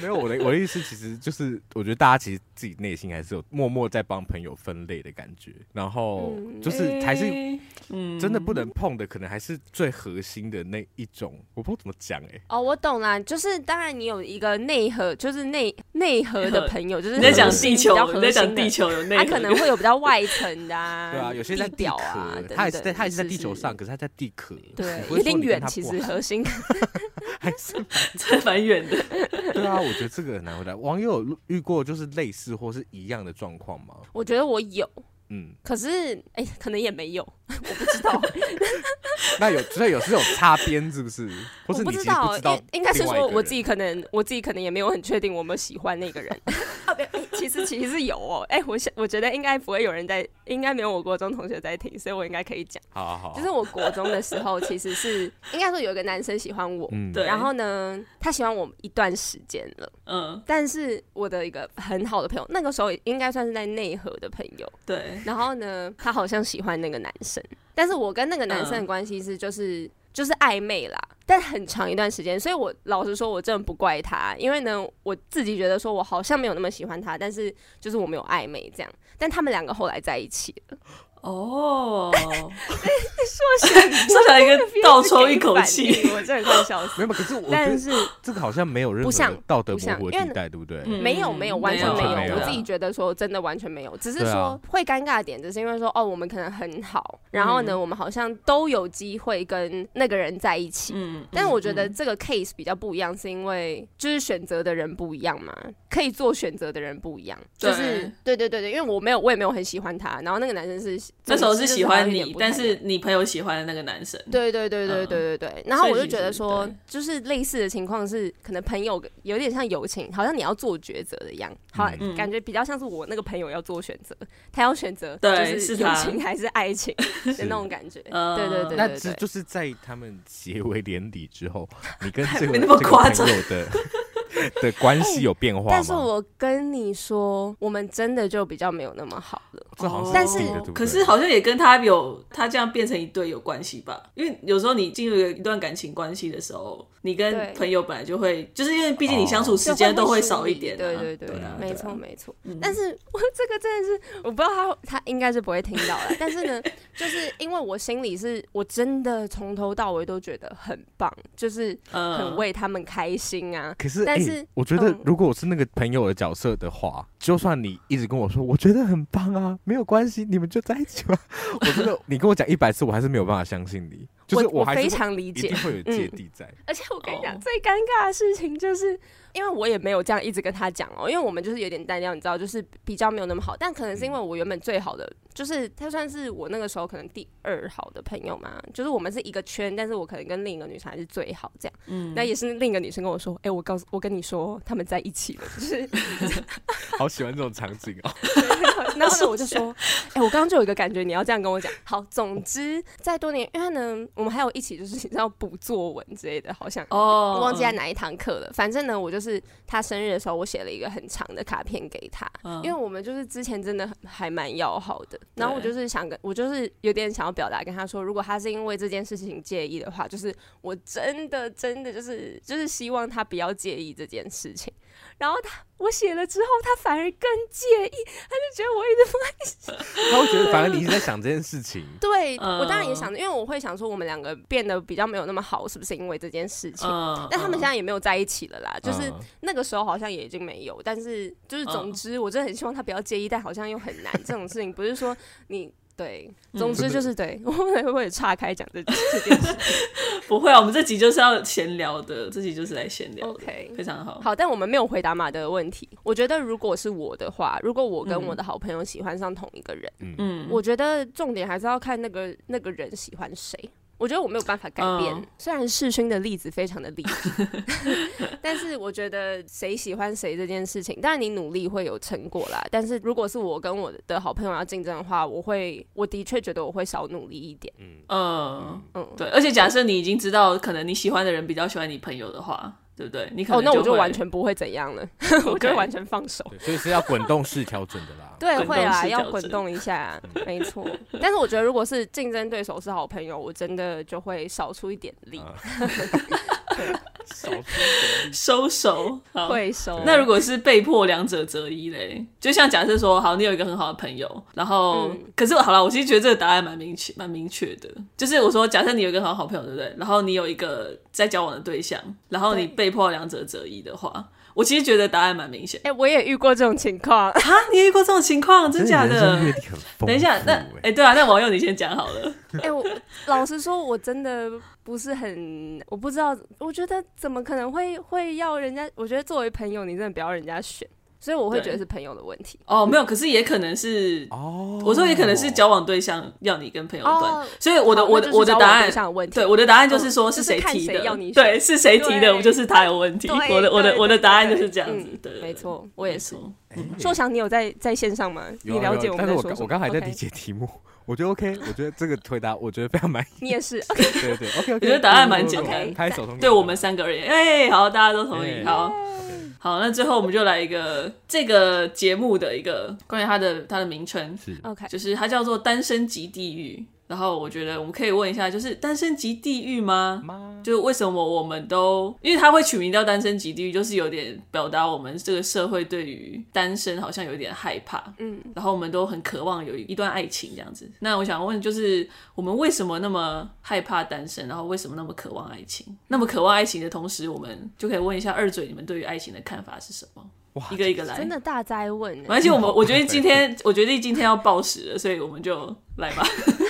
没有 我的我的意思，其实就是我觉得大家其实自己内心还是有默默在帮朋友分类的感觉，然后就是还是真的不能碰的，可能还是最核心的那一种。我不知道怎么讲哎。哦，我懂啦，就是当然你有一个内核，就是内内核的朋友，就是你在讲地球，你在讲地球有内核，他可能会有比较外层的啊，对啊，有些在地壳，它也是在它也是在地球上，可是它在地壳，对，有点远，其实 核心还是 蛮远的。对啊，我觉得这个很难回答。网友有遇过就是类似或是一样的状况吗？我觉得我有。嗯，可是哎、欸，可能也没有，我不知道。那有，所以有是有擦边，是不是？或是不知道，我不知道，应该是说我自己可能，我自己可能也没有很确定我有没有喜欢那个人。其实其实是有哦，哎、欸，我想我觉得应该不会有人在，应该没有我国中同学在听，所以我应该可以讲。好啊好啊。就是我国中的时候，其实是应该说有一个男生喜欢我，嗯，对。然后呢，他喜欢我一段时间了，嗯。但是我的一个很好的朋友，那个时候应该算是在内核的朋友，对。然后呢，他好像喜欢那个男生，但是我跟那个男生的关系是就是。嗯就是暧昧啦，但很长一段时间，所以我老实说，我真的不怪他，因为呢，我自己觉得说我好像没有那么喜欢他，但是就是我没有暧昧这样，但他们两个后来在一起了。哦，说说起来一个倒抽一口气，我真的快笑死。没有，可是我但是这个好像没有任何道德模糊地带，对不对？没有，没有，完全没有。我自己觉得说真的完全没有，只是说会尴尬点，只是因为说哦，我们可能很好，然后呢，我们好像都有机会跟那个人在一起。嗯，但是我觉得这个 case 比较不一样，是因为就是选择的人不一样嘛，可以做选择的人不一样。就是对对对对，因为我没有，我也没有很喜欢他，然后那个男生是。那时候是喜欢你，但是你朋友喜欢的那个男生。对对对对对对对。然后我就觉得说，就是类似的情况是，可能朋友有点像友情，好像你要做抉择的样。好，感觉比较像是我那个朋友要做选择，他要选择就是友情 还是爱情的 那种感觉。对对对。那只就是在他们结为连理之后，你跟 这个这个朋友的。的关系有变化吗？但是我跟你说，我们真的就比较没有那么好了。这好像但是，可是好像也跟他有他这样变成一对有关系吧？因为有时候你进入一段感情关系的时候，你跟朋友本来就会，就是因为毕竟你相处时间都会少一点。对对对，没错没错。但是我 这个真的是，我不知道他他应该是不会听到的。但是呢，就是因为我心里是我真的从头到尾都觉得很棒，就是很为他们开心啊。可是，但是我觉得如果我是那个朋友的角色的话，就算你一直跟我说我觉得很棒啊。没有关系，你们就在一起吧。我觉得你跟我讲一百次，我还是没有办法相信你。就是我还是非常理解，一定会有芥蒂在。而且我跟你讲，最尴尬的事情就是。因为我也没有这样一直跟他讲哦，因为我们就是有点单调，你知道，就是比较没有那么好。但可能是因为我原本最好的，就是他算是我那个时候可能第二好的朋友嘛，就是我们是一个圈，但是我可能跟另一个女生还是最好这样。嗯，那也是另一个女生跟我说，哎、欸，我告诉我跟你说，他们在一起了，就是 好喜欢这种场景哦。然后呢，我就说，哎、欸，我刚刚就有一个感觉，你要这样跟我讲。好，总之在多年，因为呢，我们还有一起就是你知道补作文之类的，好像哦，我忘记在哪一堂课了。反正呢，我就是。他生日的时候，我写了一个很长的卡片给他，嗯、因为我们就是之前真的还蛮要好的。然后我就是想跟，我就是有点想要表达跟他说，如果他是因为这件事情介意的话，就是我真的真的就是就是希望他不要介意这件事情。然后他我写了之后，他反而更介意，他就觉得我一直不爱写。他会觉得反而你一直在想这件事情。对，我当然也想，因为我会想说我们两个变得比较没有那么好，是不是因为这件事情？但他们现在也没有在一起了啦，就是那个时候好像也已经没有。但是就是总之，我真的很希望他不要介意，但好像又很难。这种事情不是说你。对，总之就是对。我们会不会岔开讲这这件事？不会啊，我们这集就是要闲聊的，这集就是来闲聊。OK，非常好。好，但我们没有回答马德的问题。我觉得如果是我的话，如果我跟我的好朋友喜欢上同一个人，嗯，我觉得重点还是要看那个那个人喜欢谁。我觉得我没有办法改变，嗯、虽然世勋的例子非常的例子，但是我觉得谁喜欢谁这件事情，当然你努力会有成果啦。但是如果是我跟我的好朋友要竞争的话，我会，我的确觉得我会少努力一点。嗯嗯嗯，对。而且假设你已经知道，可能你喜欢的人比较喜欢你朋友的话。对不对？你可能哦，那我就完全不会怎样了 我就完全放手。所以是要滚动式调整的啦。对，会啊，要滚动一下，没错。但是我觉得，如果是竞争对手是好朋友，我真的就会少出一点力。收收手，会收。那如果是被迫两者择一嘞？就像假设说，好，你有一个很好的朋友，然后，嗯、可是好了，我其实觉得这个答案蛮明确，蛮明确的。就是我说，假设你有一个很好朋友，对不对？然后你有一个在交往的对象，然后你被迫两者择一的话。我其实觉得答案蛮明显。哎、欸，我也遇过这种情况啊！你也遇过这种情况，真假的？等一下，那哎、欸，对啊，那网友你先讲好了。哎、欸，我老实说，我真的不是很，我不知道，我觉得怎么可能会会要人家？我觉得作为朋友，你真的不要人家选。所以我会觉得是朋友的问题。哦，没有，可是也可能是哦，我说也可能是交往对象要你跟朋友断，所以我的我的我的答案，对，我的答案就是说是谁提的，对，是谁提的，我就是他有问题，我的我的我的答案就是这样子，对，没错，我也是。硕翔，你有在在线上吗？你了解我们在说什么？我刚还在理解题目，我觉得 OK，我觉得这个回答我觉得非常满意。你也是，对对，OK，我觉得答案蛮简单，拍手对我们三个而言，哎，好，大家都同意，好。好，那最后我们就来一个这个节目的一个关于它的它的名称，是。OK，就是它叫做《单身级地狱》。然后我觉得我们可以问一下，就是单身即地狱吗？吗就为什么我们都，因为他会取名叫单身即地狱，就是有点表达我们这个社会对于单身好像有点害怕，嗯，然后我们都很渴望有一段爱情这样子。那我想问，就是我们为什么那么害怕单身？然后为什么那么渴望爱情？那么渴望爱情的同时，我们就可以问一下二嘴，你们对于爱情的看法是什么？哇，一个一个来，真的大灾问。而且我们，我觉得今天，我决定今天要暴食了，所以我们就来吧。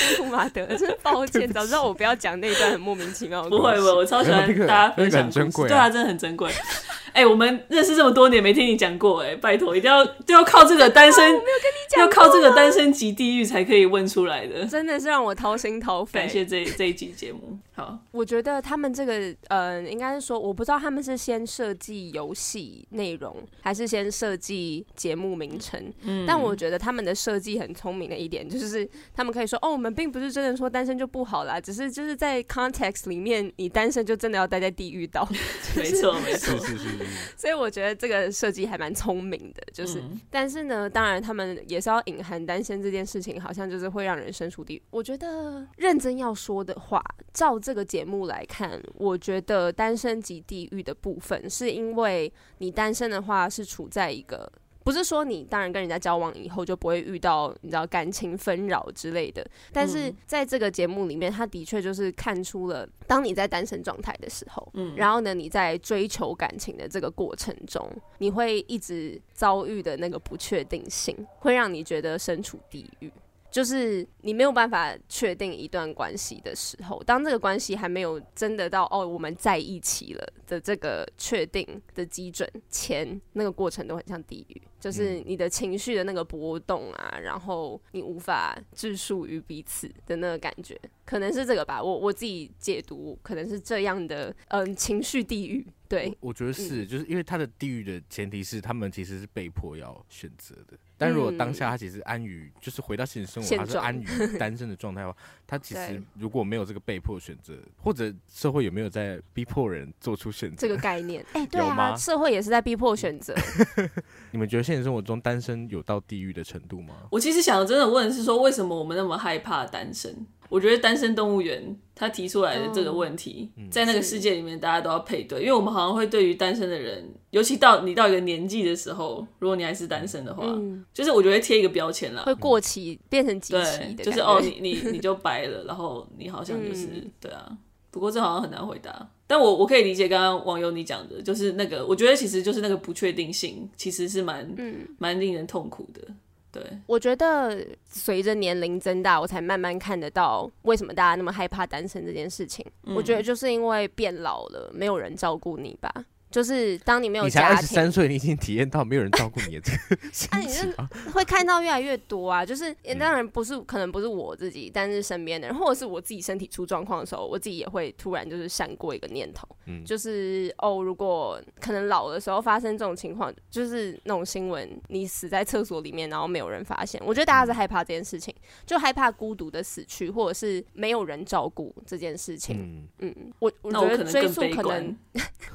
辛苦马德，真抱歉，早知道我不要讲那一段很莫名其妙的。不会不会，我超喜欢 大家分享，很珍贵，对啊，真的很珍贵。哎，我们认识这么多年，没听你讲过，哎，拜托，一定要就要靠这个单身，要靠这个单身级地狱才可以问出来的，真的是让我掏心掏肺。感谢这这一集节目。好，我觉得他们这个，呃，应该是说，我不知道他们是先设计游戏内容，还是先设计节目名称。嗯，但我觉得他们的设计很聪明的一点，就是他们可以说，哦，我们并不是真的说单身就不好啦，只是就是在 context 里面，你单身就真的要待在地狱岛。没错，没错，是是是。所以我觉得这个设计还蛮聪明的，就是，嗯、但是呢，当然他们也是要隐含单身这件事情，好像就是会让人身处地狱。我觉得认真要说的话，照这个节目来看，我觉得单身及地狱的部分，是因为你单身的话是处在一个。不是说你当然跟人家交往以后就不会遇到你知道感情纷扰之类的，但是在这个节目里面，他的确就是看出了，当你在单身状态的时候，嗯，然后呢，你在追求感情的这个过程中，你会一直遭遇的那个不确定性，会让你觉得身处地狱。就是你没有办法确定一段关系的时候，当这个关系还没有真的到哦我们在一起了的这个确定的基准前，那个过程都很像地狱，就是你的情绪的那个波动啊，然后你无法置述于彼此的那个感觉，可能是这个吧。我我自己解读可能是这样的，嗯，情绪地狱。对，我觉得是，就是因为他的地域的前提是他们其实是被迫要选择的。但如果当下他其实安于，就是回到现实生活，他是安于 单身的状态的话，他其实如果没有这个被迫选择，或者社会有没有在逼迫人做出选择这个概念？哎，对啊，社会也是在逼迫选择。你们觉得现实生活中单身有到地狱的程度吗？我其实想真的问的是说，为什么我们那么害怕单身？我觉得单身动物园他提出来的这个问题，嗯、在那个世界里面，大家都要配对，因为我们好像会对于单身的人，尤其到你到一个年纪的时候，如果你还是单身的话，嗯、就是我觉得贴一个标签啦，会过期、嗯、变成机器对，就是哦，你你你就白了，然后你好像就是、嗯、对啊。不过这好像很难回答，但我我可以理解刚刚网友你讲的，就是那个，我觉得其实就是那个不确定性，其实是蛮蛮、嗯、令人痛苦的。对，我觉得随着年龄增大，我才慢慢看得到为什么大家那么害怕单身这件事情。嗯、我觉得就是因为变老了，没有人照顾你吧。就是当你没有家庭，你才二十三岁，你已经体验到没有人照顾你的这个 心情，啊，你会看到越来越多啊。就是也当然不是，可能不是我自己，但是身边的人，或者是我自己身体出状况的时候，我自己也会突然就是闪过一个念头，嗯，就是哦，如果可能老的时候发生这种情况，就是那种新闻，你死在厕所里面，然后没有人发现。我觉得大家是害怕这件事情，就害怕孤独的死去，或者是没有人照顾这件事情。嗯嗯，我我觉得追溯可能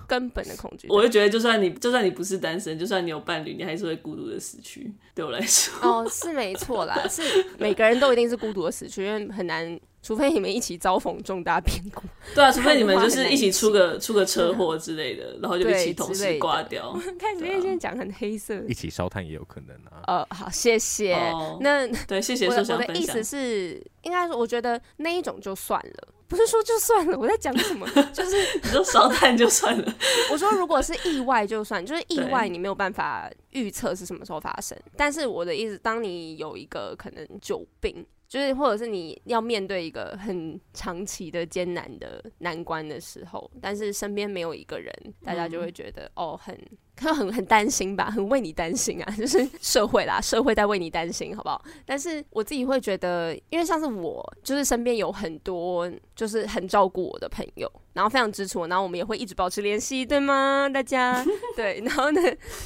根本的。我就觉得，就算你就算你不是单身，就算你有伴侣，你还是会孤独的死去。对我来说，哦，是没错啦，是每个人都一定是孤独的死去，因为很难，除非你们一起遭逢重大变故。对啊，除非你们 就是一起出个出个车祸之类的，然后就一起同时挂掉。看今天现在讲很黑色，一起烧炭也有可能啊。呃，好，谢谢。那对，谢谢。我的意思是，应该说，我觉得那一种就算了。不是说就算了，我在讲什么？就是你说烧炭就算了。我说如果是意外就算，就是意外你没有办法预测是什么时候发生。但是我的意思，当你有一个可能久病，就是或者是你要面对一个很长期的艰难的难关的时候，但是身边没有一个人，大家就会觉得、嗯、哦很。可能很很担心吧，很为你担心啊，就是社会啦，社会在为你担心，好不好？但是我自己会觉得，因为像是我，就是身边有很多就是很照顾我的朋友，然后非常支持我，然后我们也会一直保持联系，对吗？大家对，然后呢，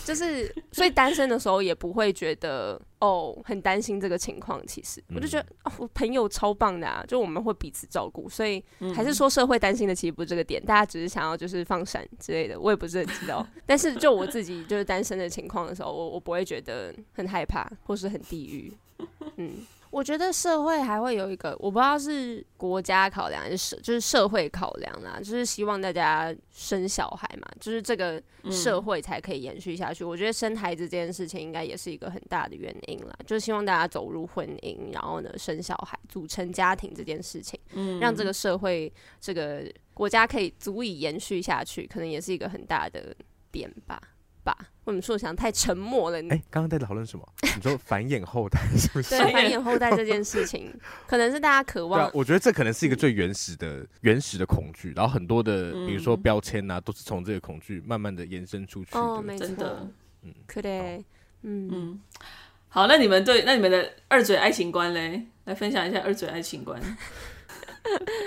就是所以单身的时候也不会觉得哦很担心这个情况。其实我就觉得哦，我朋友超棒的啊，就我们会彼此照顾，所以还是说社会担心的其实不是这个点，大家只是想要就是放闪之类的，我也不是很知道，但是就。我自己就是单身的情况的时候，我我不会觉得很害怕或是很地狱。嗯，我觉得社会还会有一个，我不知道是国家考量还是社，就是社会考量啦，就是希望大家生小孩嘛，就是这个社会才可以延续下去。嗯、我觉得生孩子这件事情应该也是一个很大的原因啦，就是希望大家走入婚姻，然后呢生小孩，组成家庭这件事情，嗯，让这个社会这个国家可以足以延续下去，可能也是一个很大的。点吧吧，为什么说想太沉默了？你哎，刚刚在讨论什么？你说繁衍后代是不是？对，繁衍后代这件事情，可能是大家渴望。啊，我觉得这可能是一个最原始的、原始的恐惧，然后很多的，比如说标签啊，都是从这个恐惧慢慢的延伸出去的。哦，没错。嗯，可对。嗯嗯。好，那你们对那你们的二嘴爱情观嘞？来分享一下二嘴爱情观。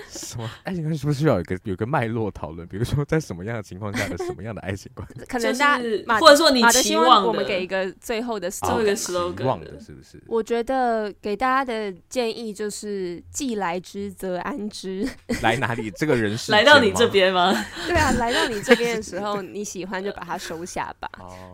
什么爱情观是不是需要有一个有个脉络讨论？比如说在什么样的情况下的什么样的爱情观？可能大家或者说你期望我们给一个最后的最后一个 slogan 的是不是？我觉得给大家的建议就是既来之则安之。来哪里？这个人是 来到你这边吗？对啊，来到你这边的时候，你喜欢就把它收下吧。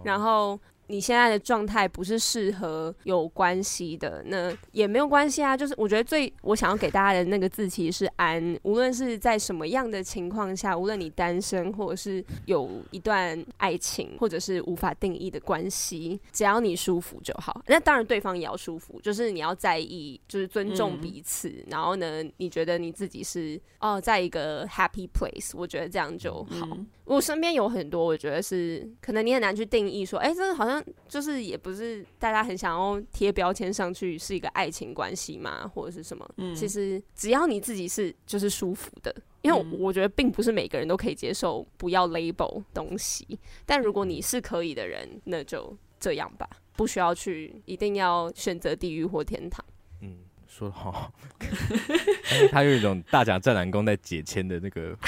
然后。你现在的状态不是适合有关系的，那也没有关系啊。就是我觉得最我想要给大家的那个字其实是安，无论是在什么样的情况下，无论你单身或者是有一段爱情，或者是无法定义的关系，只要你舒服就好。那当然对方也要舒服，就是你要在意，就是尊重彼此。嗯、然后呢，你觉得你自己是哦，在一个 happy place，我觉得这样就好。嗯我身边有很多，我觉得是可能你很难去定义说，哎、欸，这个好像就是也不是大家很想要贴标签上去是一个爱情关系嘛，或者是什么？嗯，其实只要你自己是就是舒服的，因为我觉得并不是每个人都可以接受不要 label 东西，但如果你是可以的人，那就这样吧，不需要去一定要选择地狱或天堂。说好，但是他有一种大甲镇澜宫在解签的那个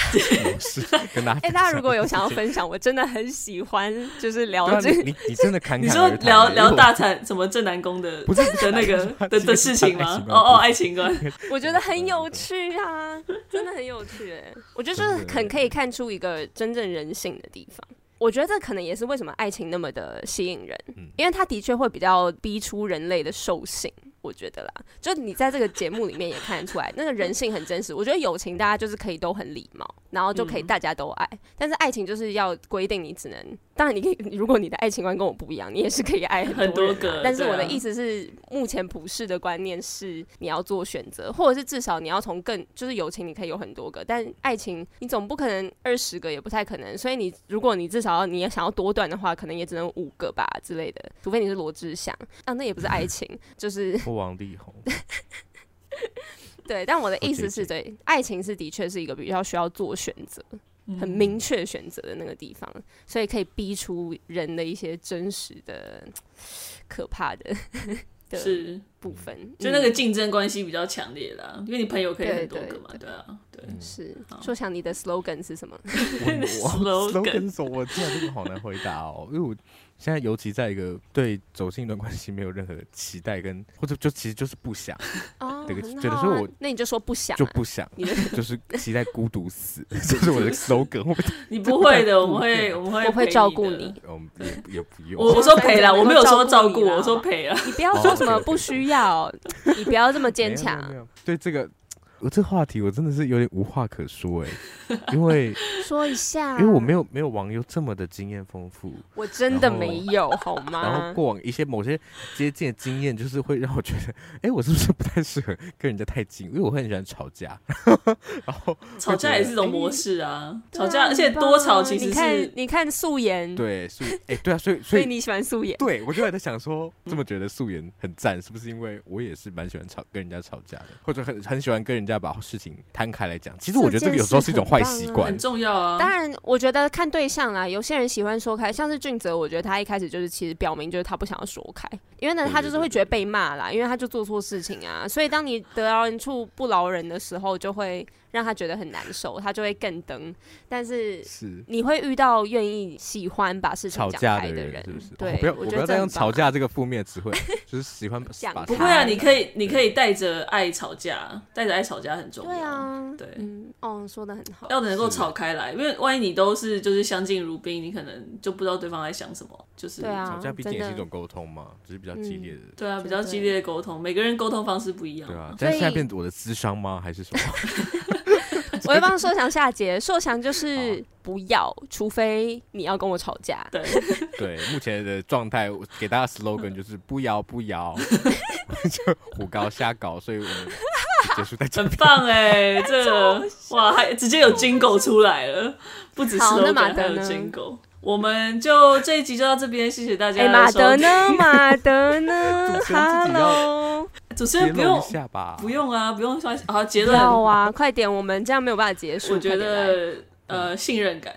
模式，跟大家。哎、欸，大家如果有想要分享，我真的很喜欢，就是聊这个。你你真的侃侃你说聊聊大产什么正南宫的不是的那个的的事情吗？哦哦，爱情观，我觉得很有趣啊，真的很有趣哎，我觉得就是很可以看出一个真正人性的地方。我觉得这可能也是为什么爱情那么的吸引人，因为它的确会比较逼出人类的兽性。我觉得啦，就你在这个节目里面也看得出来，那个人性很真实。我觉得友情大家就是可以都很礼貌，然后就可以大家都爱，嗯、但是爱情就是要规定你只能，当然你可以，如果你的爱情观跟我不一样，你也是可以爱很多，啊、很多个。但是我的意思是，目前普世的观念是你要做选择，或者是至少你要从更就是友情你可以有很多个，但爱情你总不可能二十个，也不太可能。所以你如果你至少要你也想要多段的话，可能也只能五个吧之类的，除非你是罗志祥啊，那也不是爱情，就是。王力宏，对，但我的意思是对，爱情是的确是一个比较需要做选择、很明确选择的那个地方，所以可以逼出人的一些真实的、可怕的。是部分，就那个竞争关系比较强烈啦，因为你朋友可以很多个嘛，对啊，对，是。说想你的 slogan 是什么？slogan 什么？我这个好难回答哦，因为我现在尤其在一个对走进一段关系没有任何期待跟或者就其实就是不想哦，这个觉得说我那你就说不想就不想，就是期待孤独死，这是我的 slogan。你不会的，我们会我们会我会照顾你，我们，也也不用。我我说陪了，我没有说照顾，我说陪了，你不要说。什么不需要？你不要这么坚强。对这个。我这话题我真的是有点无话可说哎、欸，因为 说一下，因为我没有没有网友这么的经验丰富，我真的没有好吗？然后过往一些某些接近的经验，就是会让我觉得，哎、欸，我是不是不太适合跟人家太近？因为我会很喜欢吵架，然后吵架也是一种模式啊，欸、吵架而且多吵其实是你看你看素颜，对素哎、欸、对啊，所以所以你喜欢素颜？对，我就还在想说，这么觉得素颜很赞，是不是因为我也是蛮喜欢吵跟人家吵架的，或者很很喜欢跟人家把事情。摊开来讲，其实我觉得这个有时候是一种坏习惯，很重要啊。当然，我觉得看对象啦，有些人喜欢说开，像是俊泽，我觉得他一开始就是其实表明就是他不想要说开，因为呢他就是会觉得被骂啦，因为他就做错事情啊。所以当你得饶人处不饶人的时候，就会。让他觉得很难受，他就会更登。但是是你会遇到愿意喜欢把事情讲开的人，是不是？对，不要，我不要再用吵架这个负面词汇，就是喜欢讲。不会啊，你可以，你可以带着爱吵架，带着爱吵架很重要。对啊，对，嗯，哦，说的很好，要能够吵开来，因为万一你都是就是相敬如宾，你可能就不知道对方在想什么。就是吵架毕竟也是一种沟通嘛，只是比较激烈的。对啊，比较激烈的沟通，每个人沟通方式不一样。对啊，但现在变我的智商吗？还是什么？我会帮硕强下结，硕强就是 不要，除非你要跟我吵架。对 对，目前的状态给大家 slogan 就是不 要不要，就胡搞瞎搞，所以我们结束在这。很棒哎，这个哇，还直接有 jingle 出来了，不只是 slogan 还有 jingle。我们就这一集就到这边，谢谢大家。哎，马德呢？马德呢？Hello，主持人不用不用啊，不用说好结论。要啊，快点，我们这样没有办法结束。我觉得呃，信任感，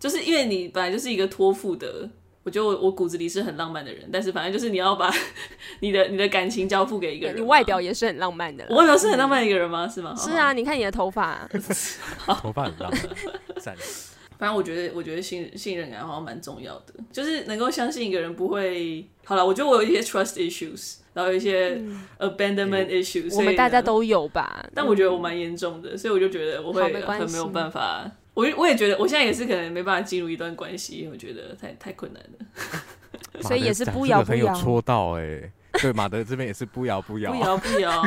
就是因为你本来就是一个托付的，我觉得我我骨子里是很浪漫的人，但是反正就是你要把 你的你的感情交付给一个人，你外表也是很浪漫的。我外表是很浪漫的一个人吗？是吗？是啊，你看你的头发，头发很浪漫，赞。反正我觉得，我觉得信信任感好像蛮重要的，就是能够相信一个人不会。好了，我觉得我有一些 trust issues，然后有一些 abandonment issues，我们大家都有吧。但我觉得我蛮严重的，所以我就觉得我会很没有办法。我我也觉得我现在也是可能没办法进入一段关系，因为我觉得太太困难了。所以也是不摇不摇。很有戳到哎、欸，对，马德这边也是不摇不摇，不摇不摇。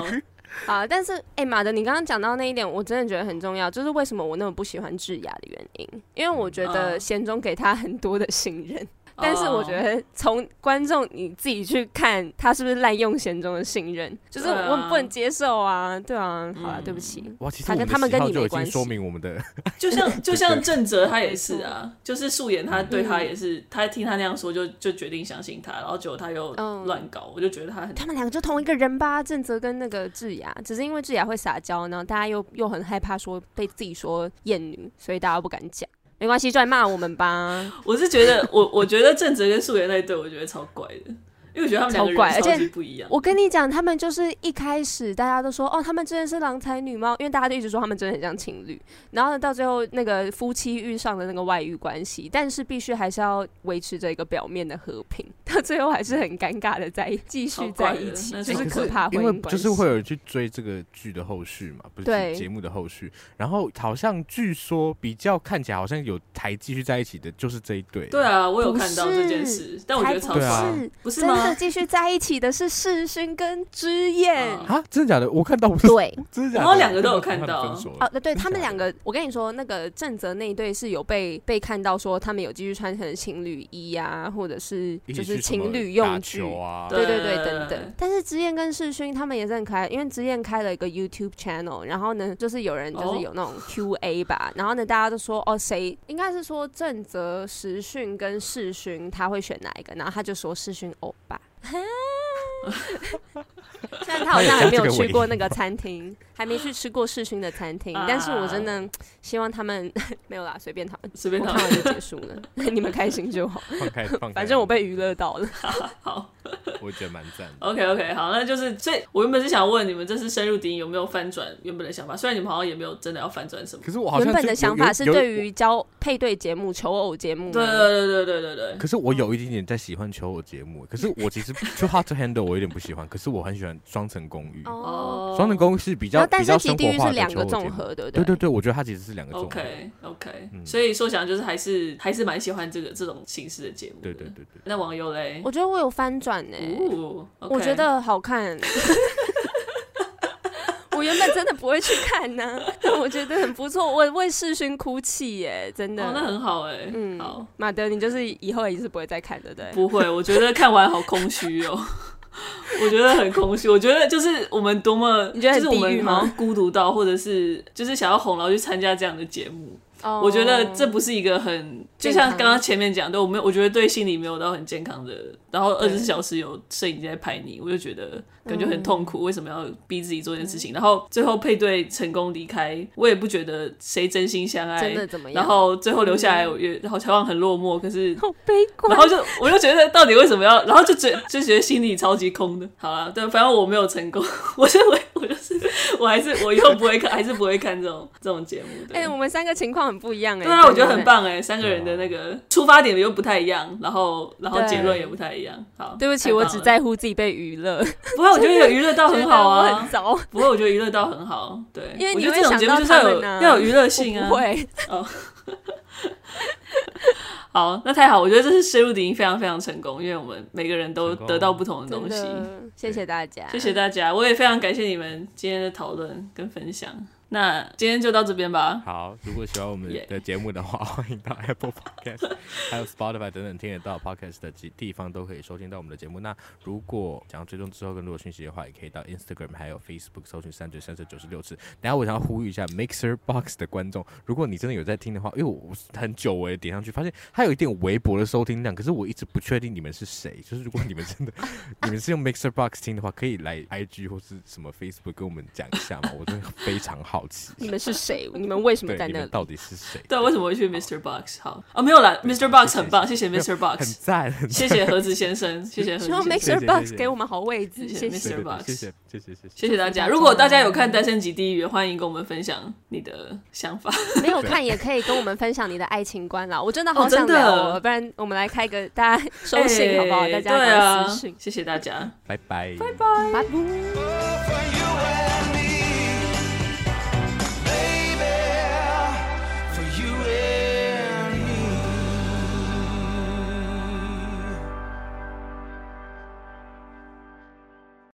啊，但是哎，马德，你刚刚讲到那一点，我真的觉得很重要，就是为什么我那么不喜欢智雅的原因，因为我觉得贤忠给他很多的信任。但是我觉得从观众你自己去看他是不是滥用贤中的信任，就是我们不能接受啊，对啊，好了，对不起，他跟他们跟你没关系。说明我们的，就像就像郑哲他也是啊，就是素颜他对他也是，他听他那样说就就决定相信他，然后结果他又乱搞，我就觉得他很。他们两个就同一个人吧，郑哲跟那个智雅，只是因为智雅会撒娇，然后大家又又很害怕说被自己说厌女，所以大家不敢讲。没关系，就来骂我们吧。我是觉得，我我觉得郑哲跟素颜那一对，我觉得超怪的。因为我觉得他们两个人超级不一样。我跟你讲，他们就是一开始大家都说哦，他们真的是郎才女貌，因为大家都一直说他们真的很像情侣。然后呢，到最后那个夫妻遇上的那个外遇关系，但是必须还是要维持着一个表面的和平，到最后还是很尴尬的在继续在一起，就是可怕婚姻关系。因为就是会有人去追这个剧的后续嘛，不是节目的后续。然后好像据说比较看起来好像有台继续在一起的，就是这一对。对啊，我有看到这件事，但我觉得超怪，不是吗？有继续在一起的是世勋跟之彦啊？真的假的？我看到不是对，真的假的？然后两个都有看到啊，对，他们两个，我跟你说，那个正则那一对是有被被看到说他们有继续穿成情侣衣啊，或者是就是情侣用具啊，对对对，等等。但是之燕跟世勋他们也是很可爱，因为之燕开了一个 YouTube channel，然后呢，就是有人就是有那种 QA 吧，然后呢，大家都说哦，谁应该是说正则时训跟世勋他会选哪一个？然后他就说世勋欧巴。虽然他好像还没有去过那个餐厅，还没去吃过世勋的餐厅，但是我真的希望他们 没有啦，随便他们，随便他们就结束了，你们开心就好。放开，放开，反正我被娱乐到了。好，我觉得蛮赞。OK OK，好，那就是所以，我原本是想问你们，这次深入敌营有没有翻转原本的想法？虽然你们好像也没有真的要翻转什么，可是我好像原本的想法是对于交配对节目、求偶节目。对对对对对对对。可是我有一点点在喜欢求偶节目，可是我其实就 Hot to Handle 我有点不喜欢，可是我很喜欢双层公寓。哦，双层公寓是比较比较生活化的两个综合的，对对对，我觉得它其实是两个综合。OK OK，所以说想就是还是还是蛮喜欢这个这种形式的节目。对对对对。那网友嘞？我觉得我有翻转呢，我觉得好看。我原本真的不会去看呢，我觉得很不错。我为世勋哭泣耶，真的。哦，那很好哎。嗯，好，马德，你就是以后也是不会再看的，对？不会，我觉得看完好空虚哦。我觉得很空虚。我觉得就是我们多么，你觉得就是我们好像孤独到，或者是就是想要红，然后去参加这样的节目。Oh, 我觉得这不是一个很，就像刚刚前面讲的，我没有，我觉得对心理没有到很健康的。然后二十四小时有摄影机在拍你，我就觉得感觉很痛苦。为什么要逼自己做这件事情？然后最后配对成功离开，我也不觉得谁真心相爱，真的怎么样？然后最后留下来，我也然后好像很落寞，可是好悲观。然后就我就觉得到底为什么要？然后就觉就觉得心里超级空的。好了，对，反正我没有成功，我认为我就是我还是我以后不会看，还是不会看这种这种节目。哎，我们三个情况很不一样哎。对啊，我觉得很棒哎，三个人的那个出发点又不太一样，然后然后结论也不太一样。好，对不起，我只在乎自己被娱乐。不会，我觉得有娱乐到很好啊。很糟。不会，我觉得娱乐到很好。对，因为你这种节目就是要有要有娱乐性啊。不会。哦。好，那太好，我觉得这是深入敌营非常非常成功，因为我们每个人都得到不同的东西。谢谢大家，谢谢大家，我也非常感谢你们今天的讨论跟分享。那今天就到这边吧。好，如果喜欢我们的节目的话. 欢迎到 Apple Podcast，还有 Spotify 等等听得到 Podcast 的地方都可以收听到我们的节目。那如果想要追踪之后更多的讯息的话，也可以到 Instagram 还有 Facebook 搜寻三九三舌九十六次。等下我想要呼吁一下 Mixer Box 的观众，如果你真的有在听的话，因为我很久我也点上去，发现它有一点微薄的收听量，可是我一直不确定你们是谁。就是如果你们真的 你们是用 Mixer Box 听的话，可以来 IG 或是什么 Facebook 跟我们讲一下嘛，我真的非常好。你们是谁？你们为什么在那里？到底是谁？对，为什么会去 Mr. Box？好哦，没有啦，Mr. Box 很棒，谢谢 Mr. Box，很赞，谢谢盒子先生，谢谢盒子先生，Mr. Box 给我们好位置，谢谢 Mr. Box，谢谢谢谢谢谢大家。如果大家有看《单身即地狱》，欢迎跟我们分享你的想法。没有看也可以跟我们分享你的爱情观啦，我真的好想聊，不然我们来开个大家收信好不好？大家私信，谢谢大家，拜拜，拜拜，拜拜。